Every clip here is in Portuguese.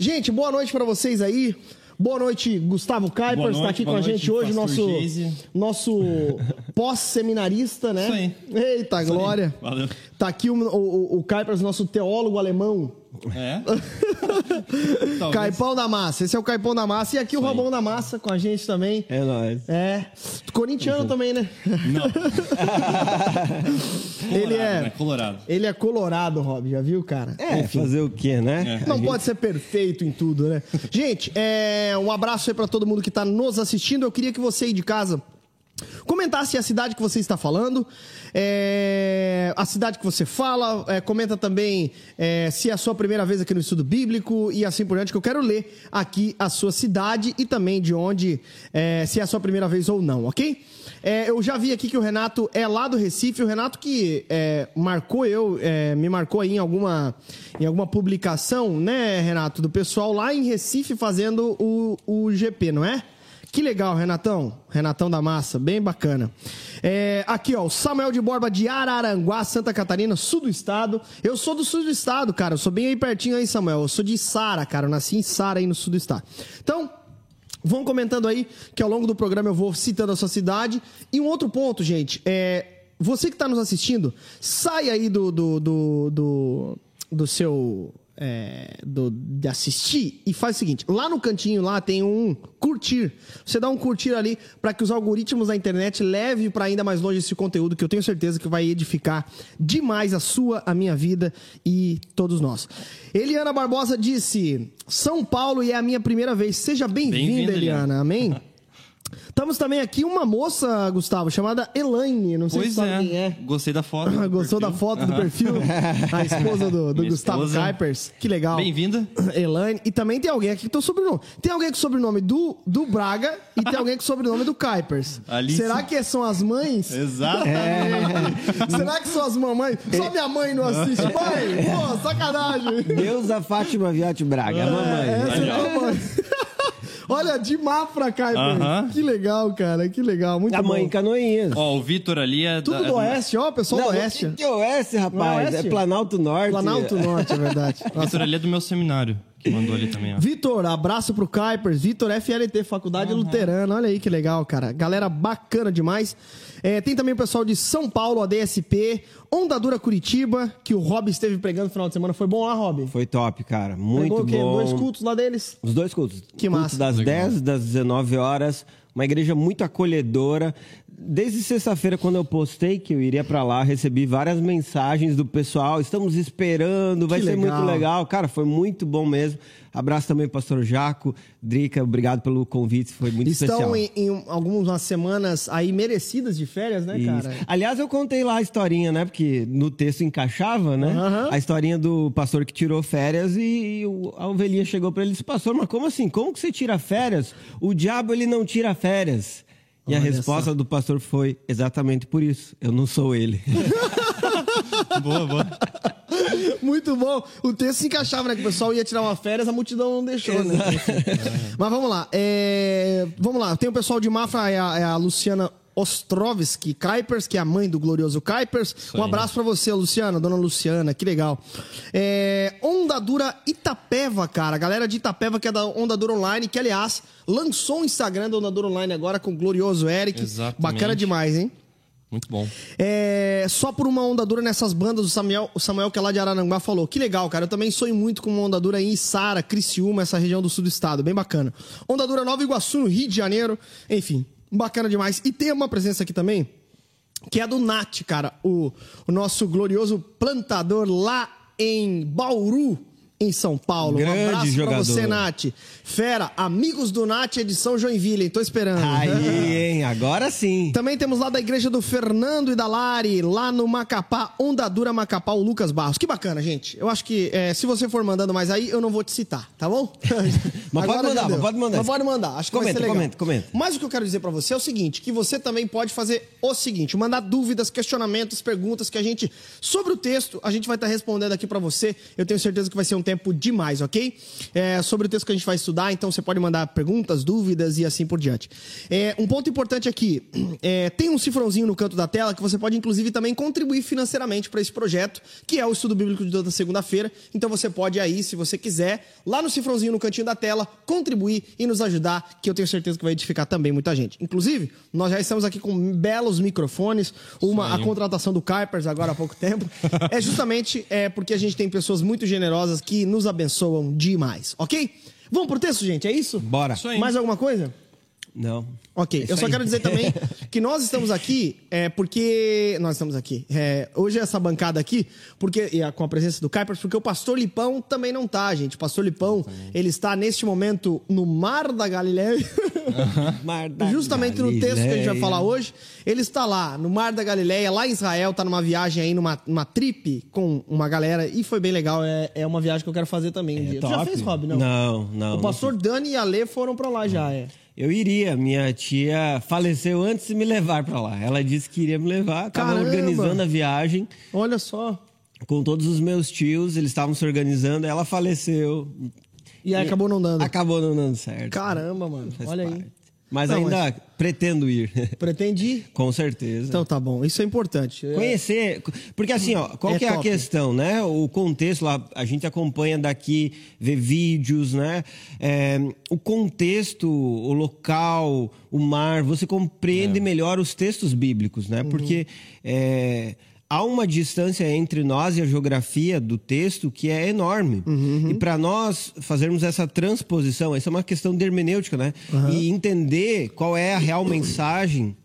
Gente, boa noite pra vocês aí. Boa noite, Gustavo Boa Kuipers, noite, tá aqui com a gente hoje, nosso, nosso pós-seminarista, né? Isso aí. Eita, glória. Valeu. Tá aqui o, o, o Kuipers, nosso teólogo alemão. É? Caipão da Massa. Esse é o Caipão da Massa. E aqui o Isso aí. Robão da Massa com a gente também. É nóis. É. Corintiano também, né? Não. Ele Colorado, é. né? Colorado. Ele é colorado, Rob, já viu, cara? É, fazer o quê, né? Não pode ser perfeito em tudo, né? Gente, é, um abraço aí pra todo mundo que tá nos assistindo. Eu queria que você aí de casa comentasse a cidade que você está falando, é, a cidade que você fala, é, comenta também é, se é a sua primeira vez aqui no estudo bíblico e assim por diante, que eu quero ler aqui a sua cidade e também de onde, é, se é a sua primeira vez ou não, ok? É, eu já vi aqui que o Renato é lá do Recife, o Renato que é, marcou eu, é, me marcou aí em alguma, em alguma publicação, né, Renato, do pessoal lá em Recife fazendo o, o GP, não é? Que legal, Renatão. Renatão da Massa, bem bacana. É, aqui, ó, o Samuel de Borba de Araranguá, Santa Catarina, sul do estado. Eu sou do sul do estado, cara. Eu sou bem aí pertinho aí, Samuel. Eu sou de Sara, cara. Eu nasci em Sara aí no sul do estado. Então, Vão comentando aí que ao longo do programa eu vou citando a sua cidade. E um outro ponto, gente, é. Você que está nos assistindo, sai aí do, do, do, do, do seu. É, do, de assistir e faz o seguinte: lá no cantinho lá tem um curtir. Você dá um curtir ali para que os algoritmos da internet levem para ainda mais longe esse conteúdo que eu tenho certeza que vai edificar demais a sua, a minha vida e todos nós. Eliana Barbosa disse: São Paulo e é a minha primeira vez. Seja bem-vinda, Bem-vinda, Eliana. Amém? Estamos também aqui uma moça, Gustavo, chamada Elaine. Não sei Pois se sabe é. quem é. Gostei da foto. Gostou da perfil. foto do perfil? A esposa do, do Gustavo esposa. Kuipers. Que legal. Bem-vinda. Elaine. E também tem alguém aqui que tem o sobrenome. Tem alguém com o sobrenome do, do Braga e tem alguém com o sobrenome do Kuipers. Alice. Será que são as mães? Exato. Será que são as mamães? Só minha mãe não assiste. Mãe, pô, sacanagem. Deusa Fátima Viotti Braga, a mamãe. Essa é a mamãe. Olha, de Mafra, Kuipers. Aham. Que legal, cara. Que legal. Muito A mãe bom. em Canoinhas. Ó, o Vitor ali é. Tudo da, do é Oeste, ó, pessoal Não, do Oeste. que, que oeste, Não é rapaz? oeste? É Planalto Norte. Planalto Norte, é verdade. O Vitor ali é do meu seminário, que mandou ali também, ó. Vitor, abraço pro Kuipers. Vitor FLT, Faculdade Luterana. Olha aí que legal, cara. Galera bacana demais. É, tem também o pessoal de São Paulo, a DSP, Onda Dura Curitiba, que o Rob esteve pregando no final de semana. Foi bom lá, Rob? Foi top, cara. Muito quê? bom. Dois cultos lá deles? Os dois cultos. Que Culto massa. das Legal. 10 das 19 horas. Uma igreja muito acolhedora. Desde sexta-feira, quando eu postei que eu iria pra lá, recebi várias mensagens do pessoal. Estamos esperando, vai Que ser legal. muito legal. Cara, foi muito bom mesmo. Abraço também, pastor Jaco. Drica, obrigado pelo convite, foi muito Estão especial. em, em algumas semanas aí merecidas de férias, né, Isso. cara? Aliás, eu contei lá a historinha, né? Porque no texto encaixava, né? Aham. A historinha do pastor que tirou férias e, o- a ovelhinha chegou pra ele e disse: Pastor, mas como assim? Como que você tira férias? O diabo ele não tira férias. E a Olha resposta do pastor foi exatamente por isso. Eu não sou ele. boa, boa. Muito bom. O texto se encaixava, né? Que o pessoal ia tirar uma férias, a multidão não deixou, né? Mas vamos lá. É, Vamos lá. Tem o pessoal de Mafra, é a, é a Luciana Ostrovski Kuipers, que é a mãe do glorioso Kuipers. Um abraço pra você, Luciana, dona Luciana, que legal. É, Onda Dura Itapeva, cara. A galera de Itapeva, que é da Onda Dura Online, que aliás lançou o Instagram da Onda Dura Online agora com o glorioso Eric. Exatamente. Bacana demais, hein? Muito bom. É, só por uma onda dura nessas bandas, o Samuel, o Samuel que é lá de Araranguá falou. Que legal, cara. Eu também sonho muito com uma onda dura em Içara, Criciúma, essa região do sul do estado. Bem bacana. Onda dura Nova Iguaçu, no Rio de Janeiro. Enfim, bacana demais. E tem uma presença aqui também, que é do Nat, cara. O, o nosso glorioso plantador lá em Bauru, em São Paulo. Grande um abraço jogador. pra você, Nath. Fera, amigos do Nath, edição Joinville. hein? Tô esperando. Aí, hein? Agora sim. Também temos lá da igreja do Fernando e da Lari, lá no Macapá, Onda Dura Macapá, o Lucas Barros. Que bacana, gente. Eu acho que é, se você for mandando mais aí, eu não vou te citar, tá bom? Mas pode Agora mandar, já deu. mas pode mandar. Mas pode mandar, acho que vai Comenta, ser legal. comenta, comenta. Mas o que eu quero dizer pra você é o seguinte, que você também pode fazer o seguinte, mandar dúvidas, questionamentos, perguntas que a gente sobre o texto, a gente vai estar respondendo aqui pra você. Eu tenho certeza que vai ser um tempo demais, ok? É, sobre o texto que a gente vai estudar, então você pode mandar perguntas, dúvidas e assim por diante. É, um ponto importante aqui: é, tem um cifrãozinho no canto da tela que você pode, inclusive, também contribuir financeiramente para esse projeto, que é o estudo bíblico de toda segunda-feira. Então você pode aí, se você quiser, lá no cifrãozinho no cantinho da tela, contribuir e nos ajudar, que eu tenho certeza que vai edificar também muita gente. Inclusive, nós já estamos aqui com belos microfones, uma, a contratação do Kuipers agora há pouco tempo. é justamente é, porque a gente tem pessoas muito generosas que nos abençoam demais, ok? Vamos pro texto, gente? É isso? Bora. Isso aí. Mais alguma coisa? Não. Ok, É eu só aí. quero dizer também que nós estamos aqui é, porque. Nós estamos aqui. É, hoje essa bancada aqui, porque e a- com a presença do Kuipers, porque o pastor Lipão também não tá, gente. O pastor Lipão, ele está neste momento no Mar da Galileia. Mar da Justamente no texto que a gente vai Galileia. falar hoje, ele está lá, no Mar da Galileia, lá em Israel, tá numa viagem aí, numa, numa trip com uma galera, e foi bem legal. É, é uma viagem que eu quero fazer também um dia. Tu já É fez, Rob? Não. Não, não. O pastor Dani e a Lê foram pra lá já, é. Eu iria. Minha tia faleceu antes de me levar pra lá. Ela disse que iria me levar. Caramba! organizando a viagem Olha só. com todos os meus tios. Eles estavam se organizando. Ela faleceu. E aí acabou não dando. Acabou não dando certo. Caramba, mano. Olha aí. parte. Mas Não, ainda pretendo ir. Pretende ir? com certeza. Então tá bom. Isso é importante. É- Conhecer, porque assim, ó, qual É que é a top. questão, né? O contexto lá, a gente acompanha daqui, vê vídeos, né? É, o contexto, o local, o mar, você compreende melhor os textos bíblicos, né? Porque é, há uma distância entre nós e a geografia do texto que é enorme. E para nós fazermos essa transposição, essa é uma questão de hermenêutica, né? E entender qual é a real mensagem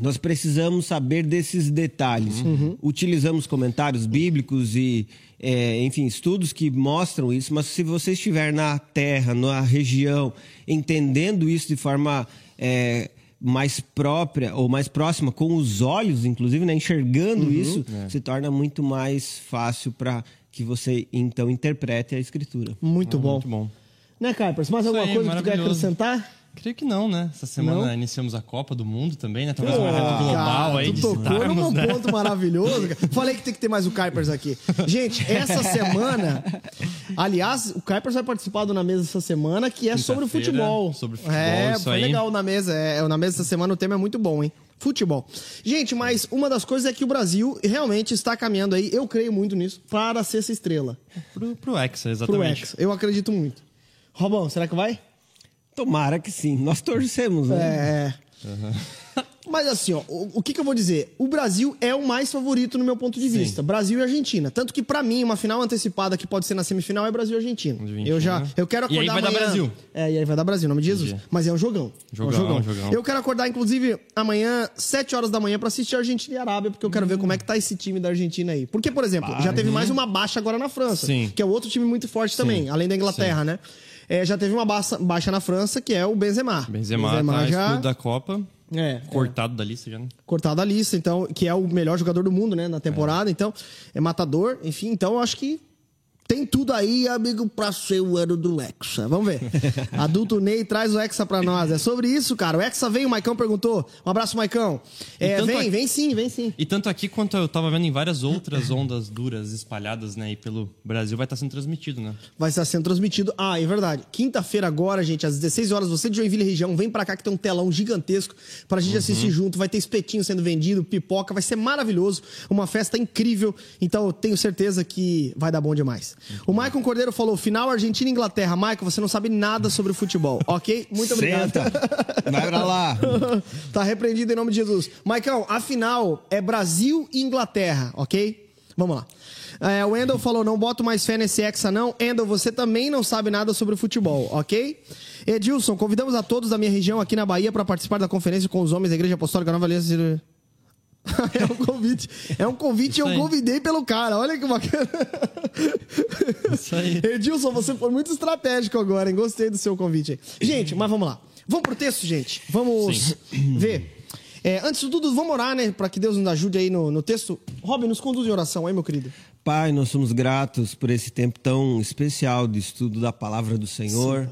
nós precisamos saber desses detalhes. Utilizamos comentários bíblicos e, é, enfim, estudos que mostram isso, mas se você estiver na terra, na região, entendendo isso de forma é, mais própria ou mais próxima, com os olhos, inclusive, né, enxergando isso, se torna muito mais fácil para que você, então, interprete a escritura. Muito bom. Muito bom. Né, Kuipers? Mais Isso alguma aí, coisa que tu quer acrescentar? Creio que não, né? Essa semana Não? iniciamos a Copa do Mundo também, né? Talvez um Pô, evento global cara, aí tu de tocou num né? ponto maravilhoso. cara. Falei que tem que ter mais o Kuipers aqui. Gente, essa semana... Aliás, o Kuipers vai participar do Na Mesa essa semana, que é sobre o futebol. sobre futebol, É, foi aí. legal na mesa. É, na mesa essa semana o tema é muito bom, hein? Futebol. Gente, mas uma das coisas é que o Brasil realmente está caminhando aí, eu creio muito nisso, para ser essa estrela. Pro, pro Hexa, Pro exatamente. Hexa. Eu acredito muito. Robão, será que vai? Tomara que sim. Nós torcemos, né? É. Mas assim, ó, o, o que, que eu vou dizer? O Brasil é o mais favorito no meu ponto de vista. Brasil e Argentina. Tanto que, pra mim, uma final antecipada que pode ser na semifinal é Brasil e Argentina. Eu já. Eu quero E acordar. aí vai dar amanhã- Brasil. É, e aí vai dar Brasil, nome de Jesus. Entendi. Mas é um jogão. Jogão, é um jogão. jogão. Eu quero acordar, inclusive, amanhã, 7 horas da manhã, pra assistir Argentina e Arábia, porque eu quero ver como é que tá esse time da Argentina aí. Porque, por exemplo, já teve mais uma baixa agora na França. Sim. Que é outro time muito forte também, além da Inglaterra, né? É, já teve uma baixa, baixa na França, que é o Benzema. Benzema, tá excluído da Copa, É, cortado da lista já, né? cortado da lista, então, que é o melhor jogador do mundo, né, na temporada, então, é matador, enfim, então eu acho que tem tudo aí, amigo, pra ser o ano do Hexa. Vamos ver. Adulto Ney traz o Hexa pra nós. É sobre isso, cara. O Hexa vem, o Maicão perguntou. Um abraço, Maicão. É, vem, aqui- vem sim, vem sim. E tanto aqui quanto eu tava vendo em várias outras ondas duras espalhadas, né, aí pelo Brasil, vai estar sendo transmitido, né? Vai estar sendo transmitido. Ah, é verdade. Quinta-feira agora, gente, às 16 horas, você de Joinville região, vem pra cá que tem um telão gigantesco pra gente assistir junto. Vai ter espetinho sendo vendido, pipoca, vai ser maravilhoso. Uma festa incrível. Então eu tenho certeza que vai dar bom demais. O Maicon Cordeiro falou: final Argentina e Inglaterra. Maicon, você não sabe nada sobre futebol, ok? Muito obrigado. Senta. Vai pra lá. tá repreendido em nome de Jesus. Maicão, a final é Brasil e Inglaterra, ok? Vamos lá. É, o Endel falou: não boto mais fé nesse Hexa, não. Endel, você também não sabe nada sobre futebol, ok? Edilson, convidamos a todos da minha região aqui na Bahia para participar da conferência com os homens da Igreja Apostólica Nova Aliança. É um convite. É um convite e eu convidei pelo cara. Olha que bacana. Isso aí. Edilson, você foi muito estratégico agora, hein? Gostei do seu convite aí. Gente, mas vamos lá. Vamos pro texto, gente. Vamos ver. É, antes de tudo, vamos orar, né? Pra que Deus nos ajude aí no, no texto. Robin, nos conduz em oração aí, meu querido. Pai, nós somos gratos por esse tempo tão especial de estudo da palavra do Senhor.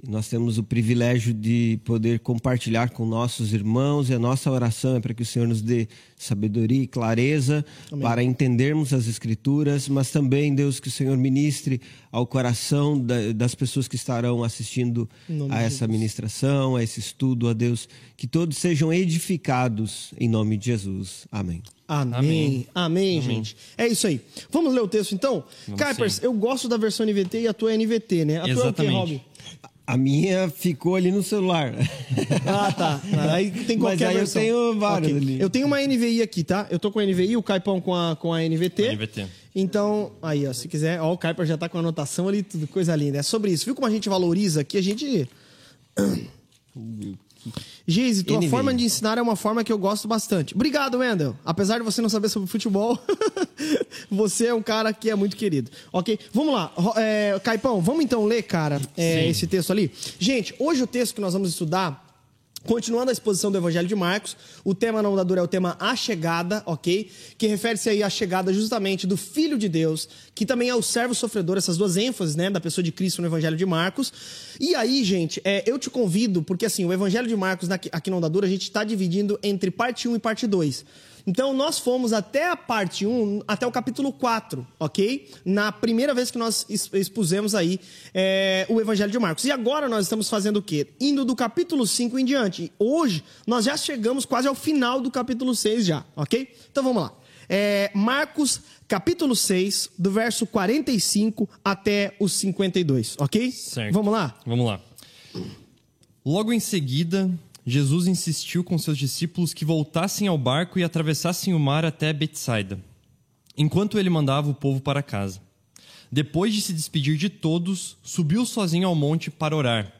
E nós temos o privilégio de poder compartilhar com nossos irmãos e a nossa oração é para que o Senhor nos dê sabedoria e clareza Amém. para entendermos as Escrituras, mas também, Deus, que o Senhor ministre ao coração da, das pessoas que estarão assistindo a essa ministração, a esse estudo, a Deus, que todos sejam edificados em nome de Jesus. Amém. Amém. Amém. Amém, gente. É isso aí. Vamos ler o texto então? Kuipers, eu gosto da versão NVT e a tua é NVT, né? A Exatamente. tua é o quê, Rob? A minha ficou ali no celular. Ah, tá. Aí tem qualquer Mas aí versão. eu tenho várias okay. ali. Eu tenho uma NVI aqui, tá? Eu tô com a NVI, o Caipão com a, com a NVT. A NVT. Então, aí, ó, se quiser, ó, o Kuiper já tá com a anotação ali, tudo coisa linda. É sobre isso. Viu como a gente valoriza aqui? A gente. Geise, tua NV. forma de ensinar é uma forma que eu gosto bastante. Obrigado, Wendel. Apesar de você não saber sobre futebol, você é um cara que é muito querido. Ok? Vamos lá. É, Caipão, vamos então ler, cara, é, esse texto ali? Gente, hoje o texto que nós vamos estudar Continuando a exposição do Evangelho de Marcos, o tema não da é o tema A Chegada, ok? Que refere-se aí à chegada justamente do Filho de Deus, que também é o servo sofredor, essas duas ênfases, né, da pessoa de Cristo no Evangelho de Marcos. E aí, gente, é, eu te convido, porque assim, o Evangelho de Marcos aqui não da dura, a gente está dividindo entre parte 1 e parte 2. Então, nós fomos até a parte 1, até o capítulo 4, ok? Na primeira vez que nós expusemos aí é, o Evangelho de Marcos. E agora nós estamos fazendo o quê? Indo do capítulo 5 em diante. Hoje, nós já chegamos quase ao final do capítulo 6 já, ok? Então, vamos lá. É, Marcos, capítulo 6, do verso 45 até os 52, ok? Certo. Vamos lá? Vamos lá. Logo em seguida, Jesus insistiu com seus discípulos que voltassem ao barco e atravessassem o mar até Betsaida, enquanto ele mandava o povo para casa. Depois de se despedir de todos, subiu sozinho ao monte para orar.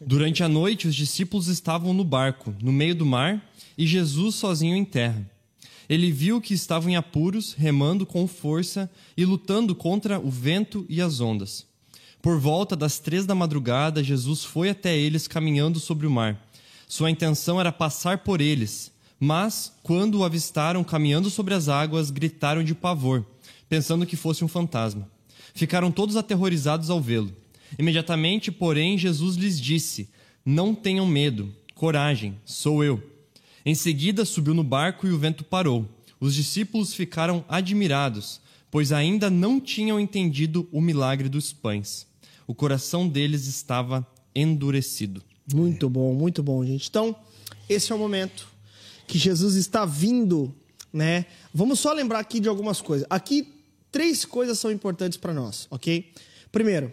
Durante a noite, os discípulos estavam no barco, no meio do mar, e Jesus sozinho em terra. Ele viu que estavam em apuros, remando com força e lutando contra o vento e as ondas. Por volta das três da madrugada, Jesus foi até eles caminhando sobre o mar sua intenção era passar por eles, mas, quando o avistaram caminhando sobre as águas, gritaram de pavor, pensando que fosse um fantasma. Ficaram todos aterrorizados ao vê-lo. Imediatamente, porém, Jesus lhes disse: Não tenham medo, coragem, sou eu. Em seguida, subiu no barco e o vento parou. Os discípulos ficaram admirados, pois ainda não tinham entendido o milagre dos pães. O coração deles estava endurecido. Muito bom, muito bom, gente. Então, esse é o momento que Jesus está vindo, né? Vamos só lembrar aqui de algumas coisas. Aqui, três coisas são importantes para nós, ok? Primeiro,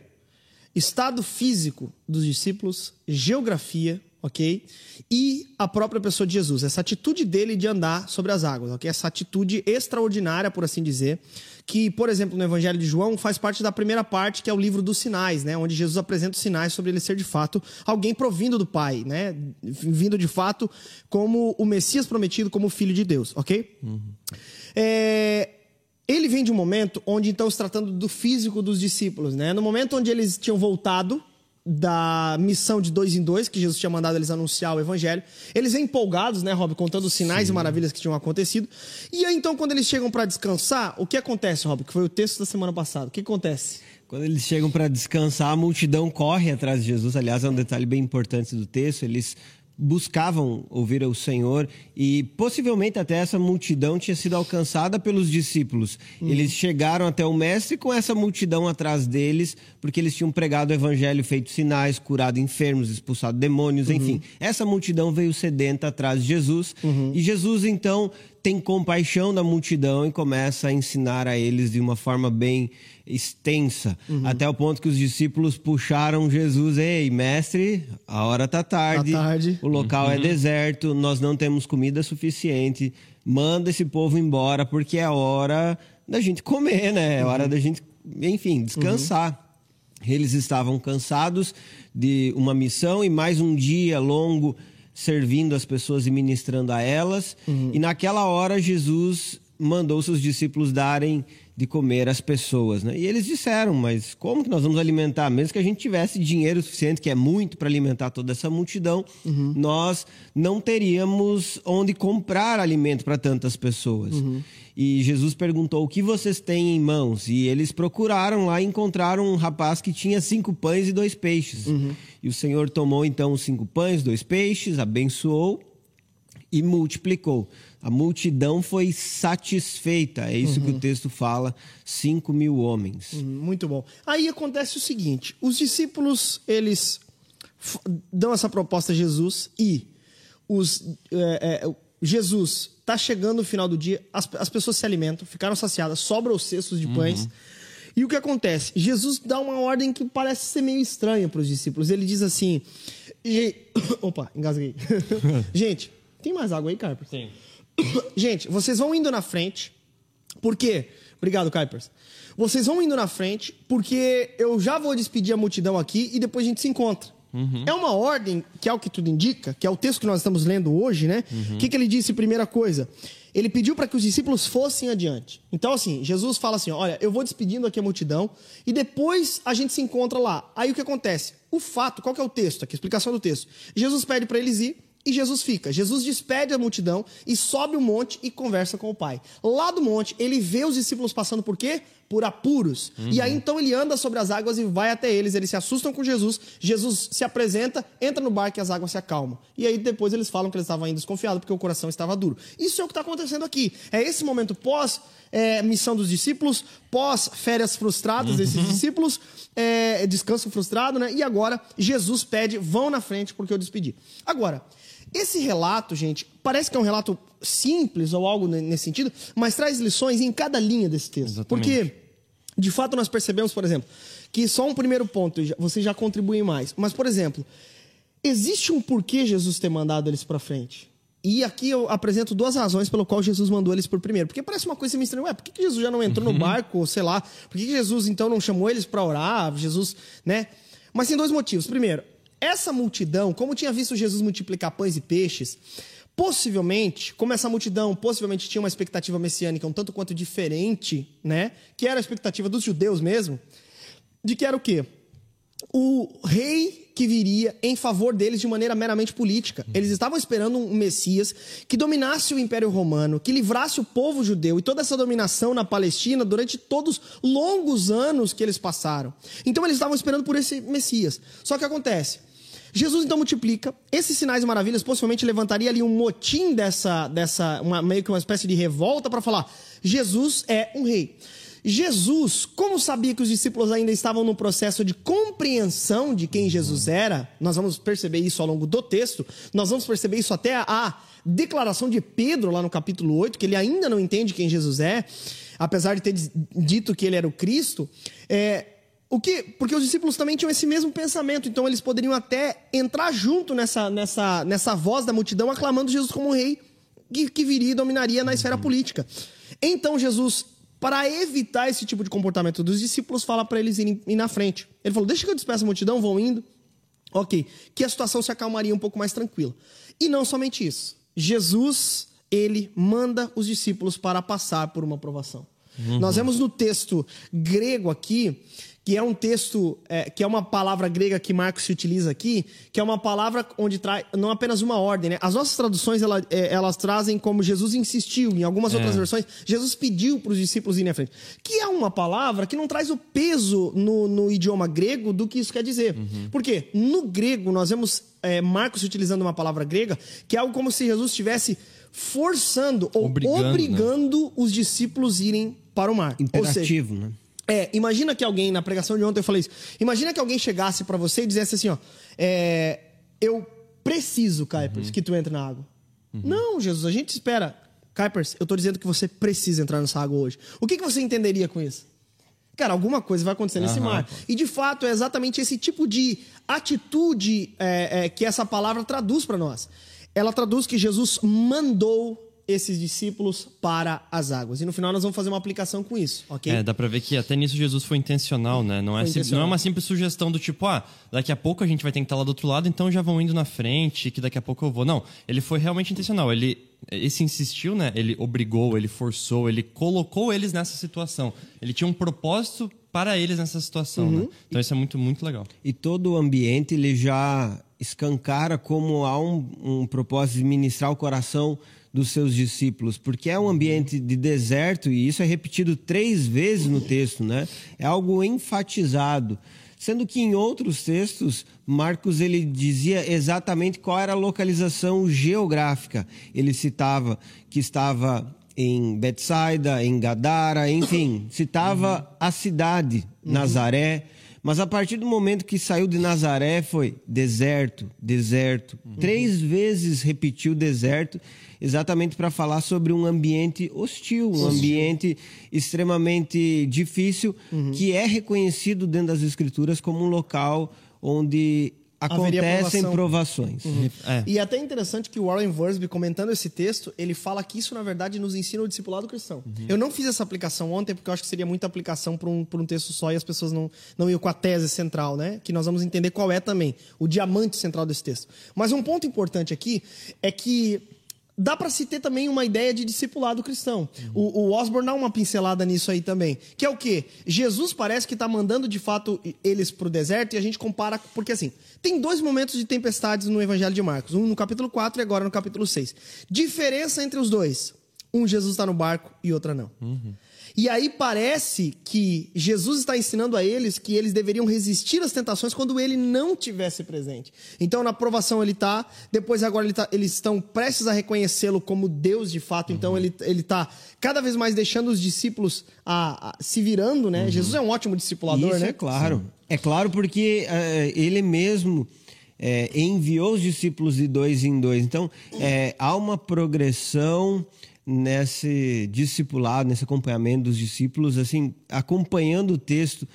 estado físico dos discípulos, geografia, ok? E a própria pessoa de Jesus, essa atitude dele de andar sobre as águas, ok? Essa atitude extraordinária, por assim dizer, que, por exemplo, no Evangelho de João faz parte da primeira parte, que é o livro dos sinais, né? Onde Jesus apresenta os sinais sobre ele ser de fato alguém provindo do Pai, né? Vindo de fato como o Messias prometido, como o Filho de Deus, ok? Uhum. É, ele vem de um momento onde então se tratando do físico dos discípulos, né? No momento onde eles tinham voltado da missão de dois em dois, que Jesus tinha mandado eles anunciar o evangelho. Eles empolgados, né, Rob, contando os sinais Sim. e maravilhas que tinham acontecido. E aí, então, quando eles chegam para descansar, o que acontece, Rob? Que foi o texto da semana passada. O que acontece? Quando eles chegam para descansar, a multidão corre atrás de Jesus. Aliás, é um detalhe bem importante do texto. Eles buscavam ouvir o Senhor e possivelmente até essa multidão tinha sido alcançada pelos discípulos. Uhum. Eles chegaram até o mestre com essa multidão atrás deles, porque eles tinham pregado o evangelho, feito sinais, curado enfermos, expulsado demônios, uhum. enfim. Essa multidão veio sedenta atrás de Jesus uhum. e Jesus então tem compaixão da multidão e começa a ensinar a eles de uma forma bem extensa, uhum. até o ponto que os discípulos puxaram Jesus, ei, mestre, a hora tá tarde, tá tarde. o local é uhum. é deserto, nós não temos comida suficiente, manda esse povo embora porque é hora da gente comer, né? É hora uhum. da gente, enfim, descansar. Uhum. Eles estavam cansados de uma missão e mais um dia longo servindo as pessoas e ministrando a elas. Uhum. E naquela hora Jesus mandou seus discípulos darem de comer as pessoas, né? E eles disseram, mas como que nós vamos alimentar? Mesmo que a gente tivesse dinheiro suficiente, que é muito para alimentar toda essa multidão, uhum. nós não teríamos onde comprar alimento para tantas pessoas. Uhum. E Jesus perguntou: O que vocês têm em mãos? E eles procuraram lá e encontraram um rapaz que tinha cinco pães e dois peixes. Uhum. E o Senhor tomou então os cinco pães, dois peixes, abençoou e multiplicou. A multidão foi satisfeita. É isso uhum. que o texto fala: cinco mil homens. Uhum, muito bom. Aí acontece o seguinte: os discípulos eles dão essa proposta a Jesus e os, é, é, Jesus está chegando no final do dia, as, as pessoas se alimentam, ficaram saciadas, sobram os cestos de pães. Uhum. E o que acontece? Jesus dá uma ordem que parece ser meio estranha para os discípulos. Ele diz assim: e... Opa, engasguei. Gente, tem mais água aí, Carpers? Tem. Gente, vocês vão indo na frente. Por quê? Obrigado, Carpers. Vocês vão indo na frente porque eu já vou despedir a multidão aqui e depois a gente se encontra. Uhum. É uma ordem, que é o que tudo indica, que é o texto que nós estamos lendo hoje, né? O uhum. que, que ele disse? Primeira coisa, ele pediu para que os discípulos fossem adiante. Então, assim, Jesus fala assim: olha, eu vou despedindo aqui a multidão e depois a gente se encontra lá. Aí o que acontece? O fato, qual que é o texto aqui? A explicação do texto. Jesus pede para eles ir e Jesus fica. Jesus despede a multidão e sobe o monte e conversa com o Pai. Lá do monte, ele vê os discípulos passando por quê? Por apuros. Uhum. E aí então ele anda sobre as águas e vai até eles. Eles se assustam com Jesus. Jesus se apresenta, entra no barco e as águas se acalmam. E aí depois eles falam que eles estavam ainda desconfiados porque o coração estava duro. Isso é o que está acontecendo aqui. É esse momento pós é, missão dos discípulos, pós férias frustradas desses uhum. discípulos, é, descanso frustrado, né? E agora Jesus pede, vão na frente porque eu despedi. Agora, esse relato, gente, parece que é um relato simples ou algo nesse sentido, mas traz lições em cada linha desse texto. Exatamente. Porque, de fato, nós percebemos, por exemplo, que só um primeiro ponto, você já contribui mais. Mas, por exemplo, existe um porquê Jesus ter mandado eles para frente. E aqui eu apresento duas razões pelo qual Jesus mandou eles por primeiro. Porque parece uma coisa meio estranha. Ué, por que, Jesus já não entrou uhum. no barco, sei lá? Por que, que Jesus então não chamou eles para orar? Jesus, né? Mas tem dois motivos. Primeiro, essa multidão, como tinha visto Jesus multiplicar pães e peixes, possivelmente, como essa multidão possivelmente tinha uma expectativa messiânica um tanto quanto diferente, né? Que era a expectativa dos judeus mesmo, de que era o quê? O rei que viria em favor deles de maneira meramente política. Eles estavam esperando um Messias que dominasse o Império Romano, que livrasse o povo judeu e toda essa dominação na Palestina durante todos longos anos que eles passaram. Então eles estavam esperando por esse Messias. Só que acontece, Jesus então multiplica. Esses sinais e maravilhas possivelmente levantaria ali um motim dessa, dessa uma, meio que uma espécie de revolta para falar: Jesus é um rei. Jesus, como sabia que os discípulos ainda estavam no processo de compreensão de quem Jesus era, nós vamos perceber isso ao longo do texto, nós vamos perceber isso até a, declaração de Pedro lá no capítulo 8, que ele ainda não entende quem Jesus é, apesar de ter dito que ele era o Cristo. É, o que, porque os discípulos também tinham esse mesmo pensamento, então eles poderiam até entrar junto nessa, nessa, nessa voz da multidão, aclamando Jesus como rei que, que viria e dominaria na esfera política. Então Jesus, para evitar esse tipo de comportamento dos discípulos, fala para eles irem, ir na frente. Ele falou: Deixa que eu despeça a multidão, vão indo. Ok, que a situação se acalmaria um pouco mais tranquila. E não somente isso. Jesus, ele manda os discípulos para passar por uma provação. Uhum. Nós vemos no texto grego aqui que é um texto, é, que é uma palavra grega que Marcos se utiliza aqui, que é uma palavra onde traz não apenas uma ordem, né? As nossas traduções ela, é, elas trazem como Jesus insistiu, em algumas é. outras versões, Jesus pediu para os discípulos irem à frente. Que é uma palavra que não traz o peso no, no idioma grego do que isso quer dizer. Uhum. Por quê? No grego, nós vemos é, Marcos utilizando uma palavra grega que é algo como se Jesus estivesse forçando ou obrigando, obrigando né? os discípulos irem para o mar. Imperativo, seja, né? É, imagina que alguém, na pregação de ontem eu falei isso. Imagina que alguém chegasse para você e dissesse assim, ó. É, eu preciso, Kuipers, uhum. que tu entre na água. Uhum. Não, Jesus, a gente espera. Kuipers, eu tô dizendo que você precisa entrar nessa água hoje. O que, que você entenderia com isso? Cara, alguma coisa vai acontecer nesse uhum. mar. E de fato é exatamente esse tipo de atitude é, é, que essa palavra traduz para nós. Ela traduz que Jesus mandou esses discípulos para as águas. E no final nós vamos fazer uma aplicação com isso, ok? É, dá pra ver que até nisso Jesus foi intencional, né? Não é, intencional. não é uma simples sugestão do tipo, ah, daqui a pouco a gente vai ter que estar lá do outro lado, então já vão indo na frente, que daqui a pouco eu vou. Não, ele foi realmente intencional. Ele esse insistiu, né? Ele obrigou, ele forçou, ele colocou eles nessa situação. Ele tinha um propósito para eles nessa situação, Uhum. né? Então isso é muito, muito legal. E todo o ambiente ele já escancara como há um, um propósito de ministrar o coração dos seus discípulos, porque é um ambiente de deserto e isso é repetido três vezes no texto, né? É algo enfatizado, sendo que em outros textos Marcos ele dizia exatamente qual era a localização geográfica. Ele citava que estava em Betsaida, em Gadara, enfim, citava a cidade, Nazaré. Mas a partir do momento que saiu de Nazaré foi deserto, deserto. Três vezes repetiu deserto, exatamente para falar sobre um ambiente hostil, um ambiente extremamente difícil, que é reconhecido dentro das Escrituras como um local onde acontecem provações. É. E é até interessante que o Warren Wiersbe, comentando esse texto, ele fala que isso, na verdade, nos ensina o discipulado cristão. Eu não fiz essa aplicação ontem, porque eu acho que seria muita aplicação para um, pra um texto só e as pessoas não, não iam com a tese central, né? Que nós vamos entender qual é também, o diamante central desse texto. Mas um ponto importante aqui é que dá para se ter também uma ideia de discipulado cristão. O, o Osborne dá uma pincelada nisso aí também. Que é o quê? Jesus parece que está mandando de fato eles para o deserto e a gente compara. Porque assim, tem dois momentos de tempestades no Evangelho de Marcos: um no capítulo 4 e agora no capítulo 6. Diferença entre os dois: um Jesus está no barco e outra não. E aí parece que Jesus está ensinando a eles que eles deveriam resistir às tentações quando ele não tivesse presente. Então na provação ele está, depois agora ele tá- eles estão prestes a reconhecê-lo como Deus de fato. Então ele ele está cada vez mais deixando os discípulos a, a- se virando, né? Jesus é um ótimo discipulador, Isso né? é claro. É claro porque eh, ele mesmo eh, enviou os discípulos de dois em dois. Então, eh, há uma progressão nesse discipulado, nesse acompanhamento dos discípulos, assim, acompanhando o texto,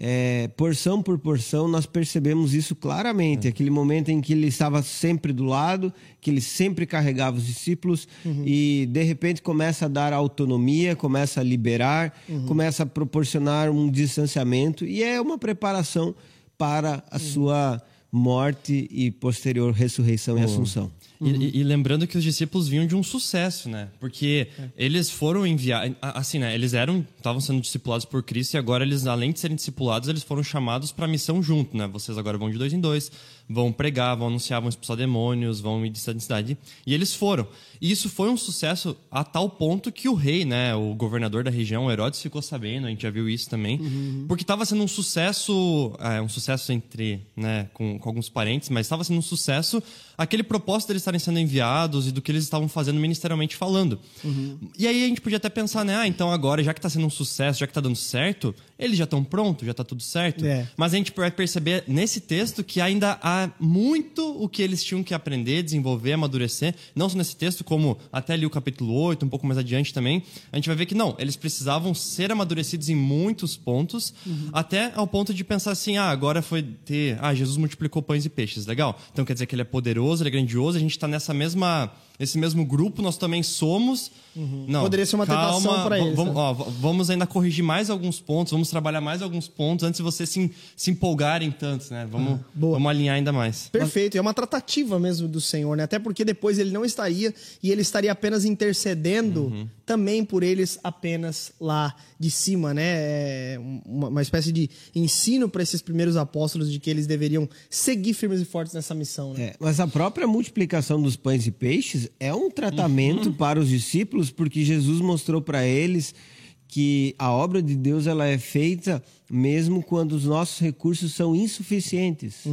eh, porção por porção, nós percebemos isso claramente. Aquele momento em que ele estava sempre do lado, que ele sempre carregava os discípulos e, de repente, começa a dar autonomia, começa a liberar, começa a proporcionar um distanciamento e é uma preparação para a sua morte e posterior ressurreição e assunção. E, e- e lembrando que os discípulos vinham de um sucesso, né? Porque eles foram enviados, assim, né? Eles eram, estavam sendo discipulados por Cristo e agora eles, além de serem discipulados, eles foram chamados para a missão junto, né? Vocês agora vão de dois em dois, vão pregar, vão anunciar, vão expulsar demônios, vão ir de cidade em cidade. E eles foram. E isso foi um sucesso a tal ponto que o rei, né? O governador da região, Herodes, ficou sabendo. A gente já viu isso também, porque estava sendo um sucesso, é, um sucesso entre, né? Com, com alguns parentes, mas estava sendo um sucesso aquele propósito deles estarem sendo enviados e do que eles estavam fazendo ministerialmente falando. E aí a gente podia até pensar, né? Ah, então agora, já que está sendo um sucesso, já que está dando certo, eles já estão prontos, já está tudo certo. É. Mas a gente vai perceber nesse texto que ainda há muito o que eles tinham que aprender, desenvolver, amadurecer. Não só nesse texto, como até ali o capítulo 8, um pouco mais adiante também. A gente vai ver que não, eles precisavam ser amadurecidos em muitos pontos, até ao ponto de pensar assim: ah, agora foi ter. Ah, Jesus multiplicou pães e peixes, legal. Então quer dizer que ele é poderoso, ele é grandioso, a gente está nessa mesma. Esse mesmo grupo, nós também somos. Não, Poderia ser uma calma, tentação pra va- eles, Vamos, né? ó, vamos ainda corrigir mais alguns pontos, vamos trabalhar mais alguns pontos antes de vocês se, se empolgarem tanto, né? Vamos, boa. vamos alinhar ainda mais. Perfeito, e é uma tratativa mesmo do Senhor, né? Até porque depois ele não estaria e ele estaria apenas intercedendo também por eles apenas lá de cima, né? É uma, uma espécie de ensino para esses primeiros apóstolos de que eles deveriam seguir firmes e fortes nessa missão, né? É, mas a própria multiplicação dos pães e peixes é um tratamento para os discípulos, porque Jesus mostrou para eles que a obra de Deus ela é feita mesmo quando os nossos recursos são insuficientes.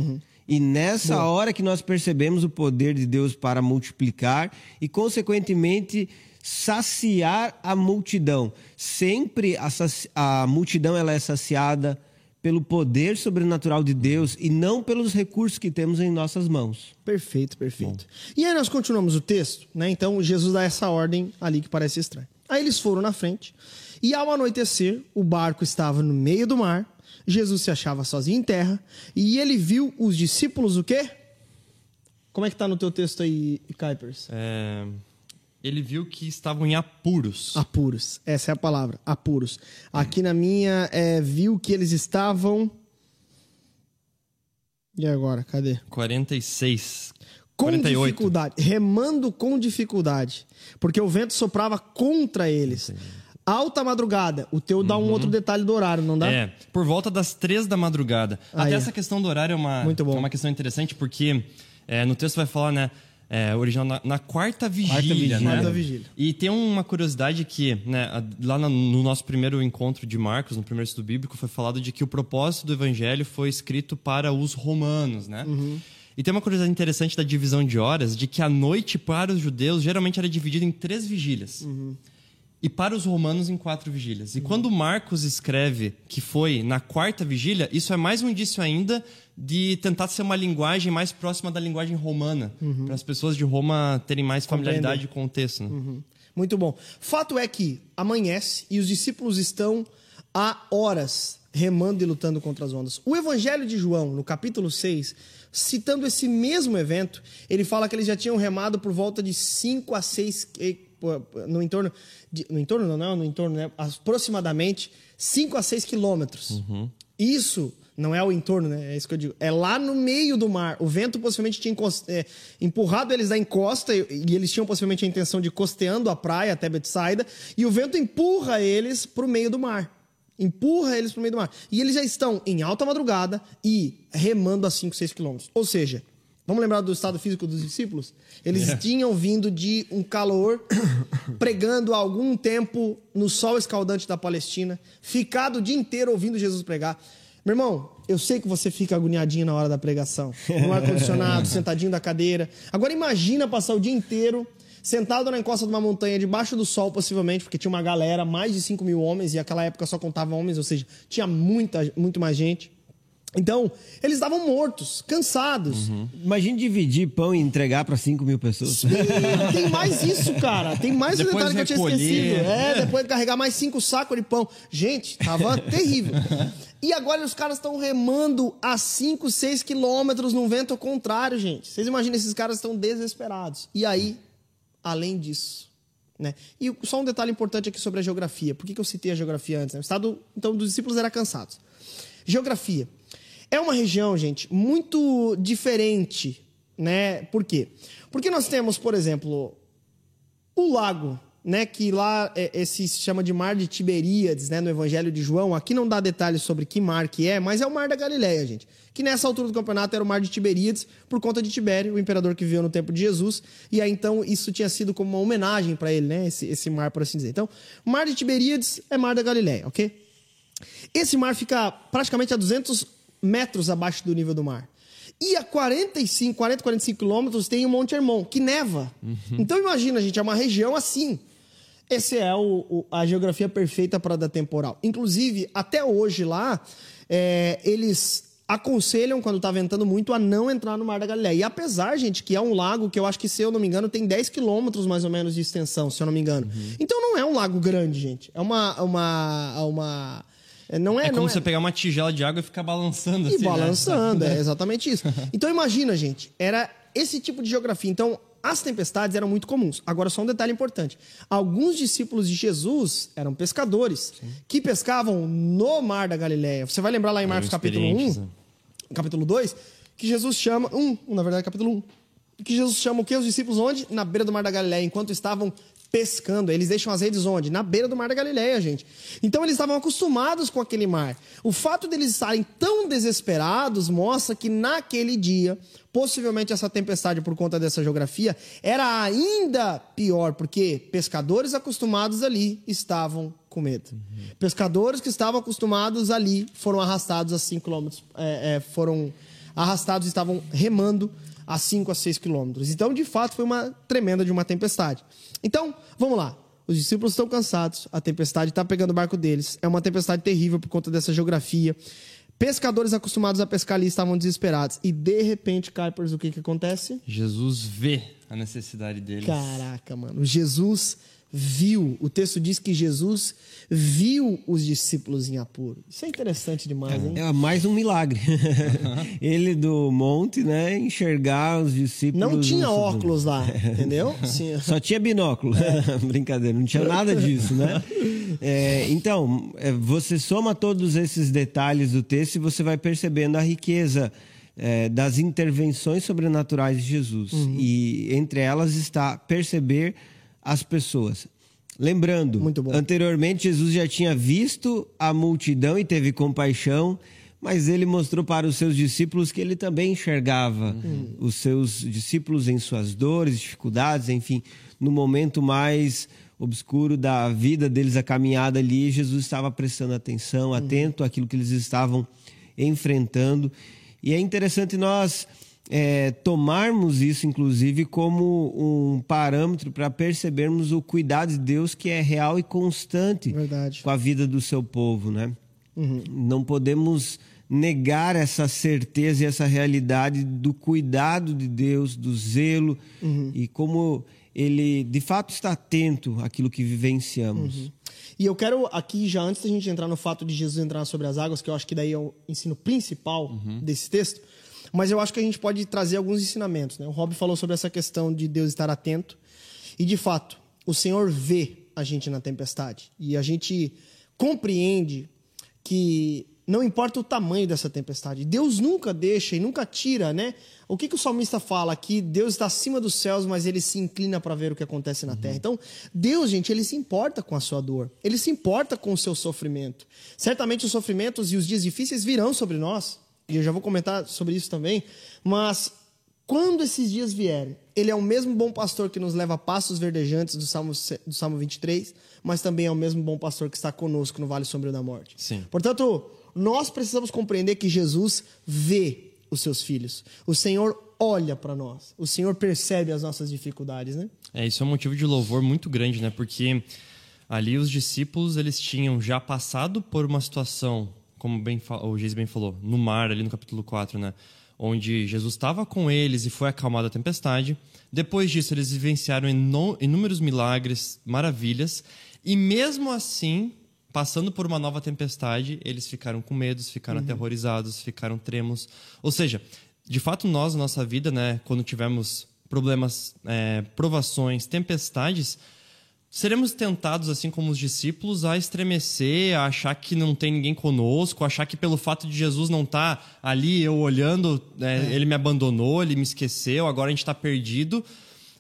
E nessa hora que nós percebemos o poder de Deus para multiplicar e, consequentemente, saciar a multidão. Sempre a, saci- a multidão ela é saciada pelo poder sobrenatural de Deus e não pelos recursos que temos em nossas mãos. Perfeito, perfeito. E aí nós continuamos o texto, né? Então Jesus dá essa ordem ali que parece estranha. Aí eles foram na frente e ao anoitecer o barco estava no meio do mar. Jesus se achava sozinho em terra e ele viu os discípulos o quê? Como é que tá no teu texto aí, Kuipers? É, ele viu que estavam em apuros. Apuros. Essa é a palavra. Apuros. Aqui na minha, é, viu que eles estavam. E agora? Cadê? 46. Com 48. dificuldade. Remando com dificuldade. Porque o vento soprava contra eles. Alta madrugada. O teu dá um outro detalhe do horário, não dá? Uhum. É, por volta das três da madrugada. Aí. Até essa questão do horário é uma, é uma questão interessante, porque é, no texto vai falar, né? É, original na, na quarta vigília, vigília. né? Quarta vigília. E tem uma curiosidade que, né, lá no, no nosso primeiro encontro de Marcos, no primeiro estudo bíblico, foi falado de que o propósito do evangelho foi escrito para os romanos, né? Uhum. E tem uma curiosidade interessante da divisão de horas, de que a noite para os judeus geralmente era dividida em três vigílias. E para os romanos em quatro vigílias. E quando Marcos escreve que foi na quarta vigília, isso é mais um indício ainda de tentar ser uma linguagem mais próxima da linguagem romana, para as pessoas de Roma terem mais familiaridade com o texto. Né? Muito bom. Fato é que amanhece e os discípulos estão há horas remando e lutando contra as ondas. O Evangelho de João, no capítulo 6, citando esse mesmo evento, ele fala que eles já tinham remado por volta de 5 a 6 no entorno de, no entorno não, não, no entorno, né? aproximadamente 5 a 6 quilômetros. Isso não é o entorno, né? É isso que eu digo. É lá no meio do mar. O vento possivelmente tinha é, empurrado eles da encosta e, e eles tinham possivelmente a intenção de ir costeando a praia até Betsaida e o vento empurra eles para o meio do mar. Empurra eles para o meio do mar. E eles já estão em alta madrugada e remando a 5, 6 quilômetros. Ou seja, vamos lembrar do estado físico dos discípulos? Eles tinham vindo de um calor, pregando há algum tempo no sol escaldante da Palestina, ficado o dia inteiro ouvindo Jesus pregar. Meu irmão, eu sei que você fica agoniadinho na hora da pregação, no ar-condicionado, sentadinho da cadeira. Agora imagina passar o dia inteiro sentado na encosta de uma montanha, debaixo do sol, possivelmente, porque tinha uma galera, mais de 5 mil homens, e aquela época só contava homens, ou seja, tinha muita, muito mais gente. Então, eles estavam mortos, cansados. Imagine dividir pão e entregar para 5 mil pessoas. Tem, tem mais isso, cara. Tem mais um Depois detalhe que eu tinha esquecido. É, depois de carregar mais cinco sacos de pão. Gente, tava terrível. E agora os caras estão remando a 5, 6 quilômetros num vento ao contrário, gente. Vocês imaginam, esses caras estão desesperados. E aí, além disso, né? E só um detalhe importante aqui sobre a geografia. Por que, que eu citei a geografia antes? né? O estado, então, dos discípulos era cansados. Geografia. É uma região, gente, muito diferente, né? Por quê? Porque nós temos, por exemplo, o lago, né? Que lá é, esse se chama de Mar de Tiberíades, né? No Evangelho de João. Aqui não dá detalhes sobre que mar que é, mas é o Mar da Galileia, gente. Que nessa altura do campeonato era o Mar de Tiberíades, por conta de Tibério, o imperador que viveu no tempo de Jesus. E aí, então, isso tinha sido como uma homenagem para ele, né? Esse, esse mar, por assim dizer. Então, Mar de Tiberíades é Mar da Galileia, ok? Esse mar fica praticamente a 200 metros abaixo do nível do mar. E a 45, 40, 45 quilômetros tem o Monte Hermon, que neva. Então imagina, gente, é uma região assim. Essa é o- o- a geografia perfeita para dar temporal. Inclusive, até hoje lá, é, eles aconselham, quando tá ventando muito, a não entrar no Mar da Galileia. E apesar, gente, que é um lago que eu acho que, se eu não me engano, tem 10 quilômetros mais ou menos de extensão, se eu não me engano. Então não é um lago grande, gente. É uma. uma, uma não é, É, como não você pegar uma tigela de água e ficar balançando e assim, né? balançando, é exatamente isso. Então imagina, gente, era esse tipo de geografia. Então, as tempestades eram muito comuns. Agora, só um detalhe importante. Alguns discípulos de Jesus eram pescadores que pescavam no Mar da Galileia. Você vai lembrar lá em Marcos capítulo 1, experientes, né? capítulo 2, que Jesus chama... Um, na verdade, capítulo 1. Que Jesus chama o quê? Os discípulos onde? Na beira do Mar da Galileia, enquanto estavam pescando. Eles deixam as redes onde? Na beira do Mar da Galileia, gente. Então eles estavam acostumados com aquele mar. O fato deles estarem tão desesperados mostra que naquele dia, possivelmente essa tempestade por conta dessa geografia era ainda pior, porque pescadores acostumados ali estavam com medo. Pescadores que estavam acostumados ali foram arrastados a 5 quilômetros, é, é, foram arrastados, estavam remando a 5 a 6 quilômetros. Então, de fato, foi uma tremenda de uma tempestade. Então, vamos lá. Os discípulos estão cansados, a tempestade está pegando o barco deles. É uma tempestade terrível por conta dessa geografia. Pescadores acostumados a pescar ali estavam desesperados. E de repente, Kuipers, o que, que acontece? Jesus vê a necessidade deles. Caraca, mano. Jesus viu. O texto diz que Jesus viu os discípulos em apuro. Isso é interessante demais, hein? É mais um milagre. Ele do monte, né? Enxergar os discípulos. Não tinha óculos lá, entendeu? Sim. Só tinha binóculo. Brincadeira, não tinha nada disso, né? É, então, é, você soma todos esses detalhes do texto e você vai percebendo a riqueza é, das intervenções sobrenaturais de Jesus. E entre elas está perceber as pessoas. Lembrando, anteriormente Jesus já tinha visto a multidão e teve compaixão, mas ele mostrou para os seus discípulos que ele também enxergava os seus discípulos em suas dores, dificuldades, enfim, no momento mais obscuro da vida deles, a caminhada ali, Jesus estava prestando atenção, atento àquilo que eles estavam enfrentando. E é interessante nós é, tomarmos isso, inclusive, como um parâmetro para percebermos o cuidado de Deus que é real e constante Verdade. com a vida do seu povo, né? Não podemos negar essa certeza e essa realidade do cuidado de Deus, do zelo e como ele de fato está atento àquilo que vivenciamos. E eu quero aqui, já antes da gente entrar no fato de Jesus entrar sobre as águas, que eu acho que daí é o ensino principal desse texto, mas eu acho que a gente pode trazer alguns ensinamentos. Né? O Rob falou sobre essa questão de Deus estar atento. E, de fato, o Senhor vê a gente na tempestade. E a gente compreende que não importa o tamanho dessa tempestade, Deus nunca deixa e nunca tira, né? O que, que o salmista fala aqui? Deus está acima dos céus, mas ele se inclina para ver o que acontece na terra. Então, Deus, gente, ele se importa com a sua dor, ele se importa com o seu sofrimento. Certamente os sofrimentos e os dias difíceis virão sobre nós, e eu já vou comentar sobre isso também, mas quando esses dias vierem, ele é o mesmo bom pastor que nos leva a passos verdejantes do Salmo, do Salmo 23, mas também é o mesmo bom pastor que está conosco no Vale Sombrio da Morte. Sim. Portanto, nós precisamos compreender que Jesus vê os seus filhos. O Senhor olha para nós. O Senhor percebe as nossas dificuldades, né? É, isso é um motivo de louvor muito grande, né? Porque ali os discípulos, eles tinham já passado por uma situação, como bem o Geis bem falou, no mar, ali no capítulo 4, né? Onde Jesus estava com eles e foi acalmada a tempestade. Depois disso, eles vivenciaram inúmeros milagres, maravilhas. E mesmo assim, passando por uma nova tempestade, eles ficaram com medos, ficaram aterrorizados, ficaram tremos. Ou seja, de fato, nós, nossa vida, né, quando tivermos problemas, é, provações, tempestades, seremos tentados, assim como os discípulos, a estremecer, a achar que não tem ninguém conosco, achar que pelo fato de Jesus não estar ali, eu olhando, é, ele me abandonou, ele me esqueceu, agora a gente está perdido.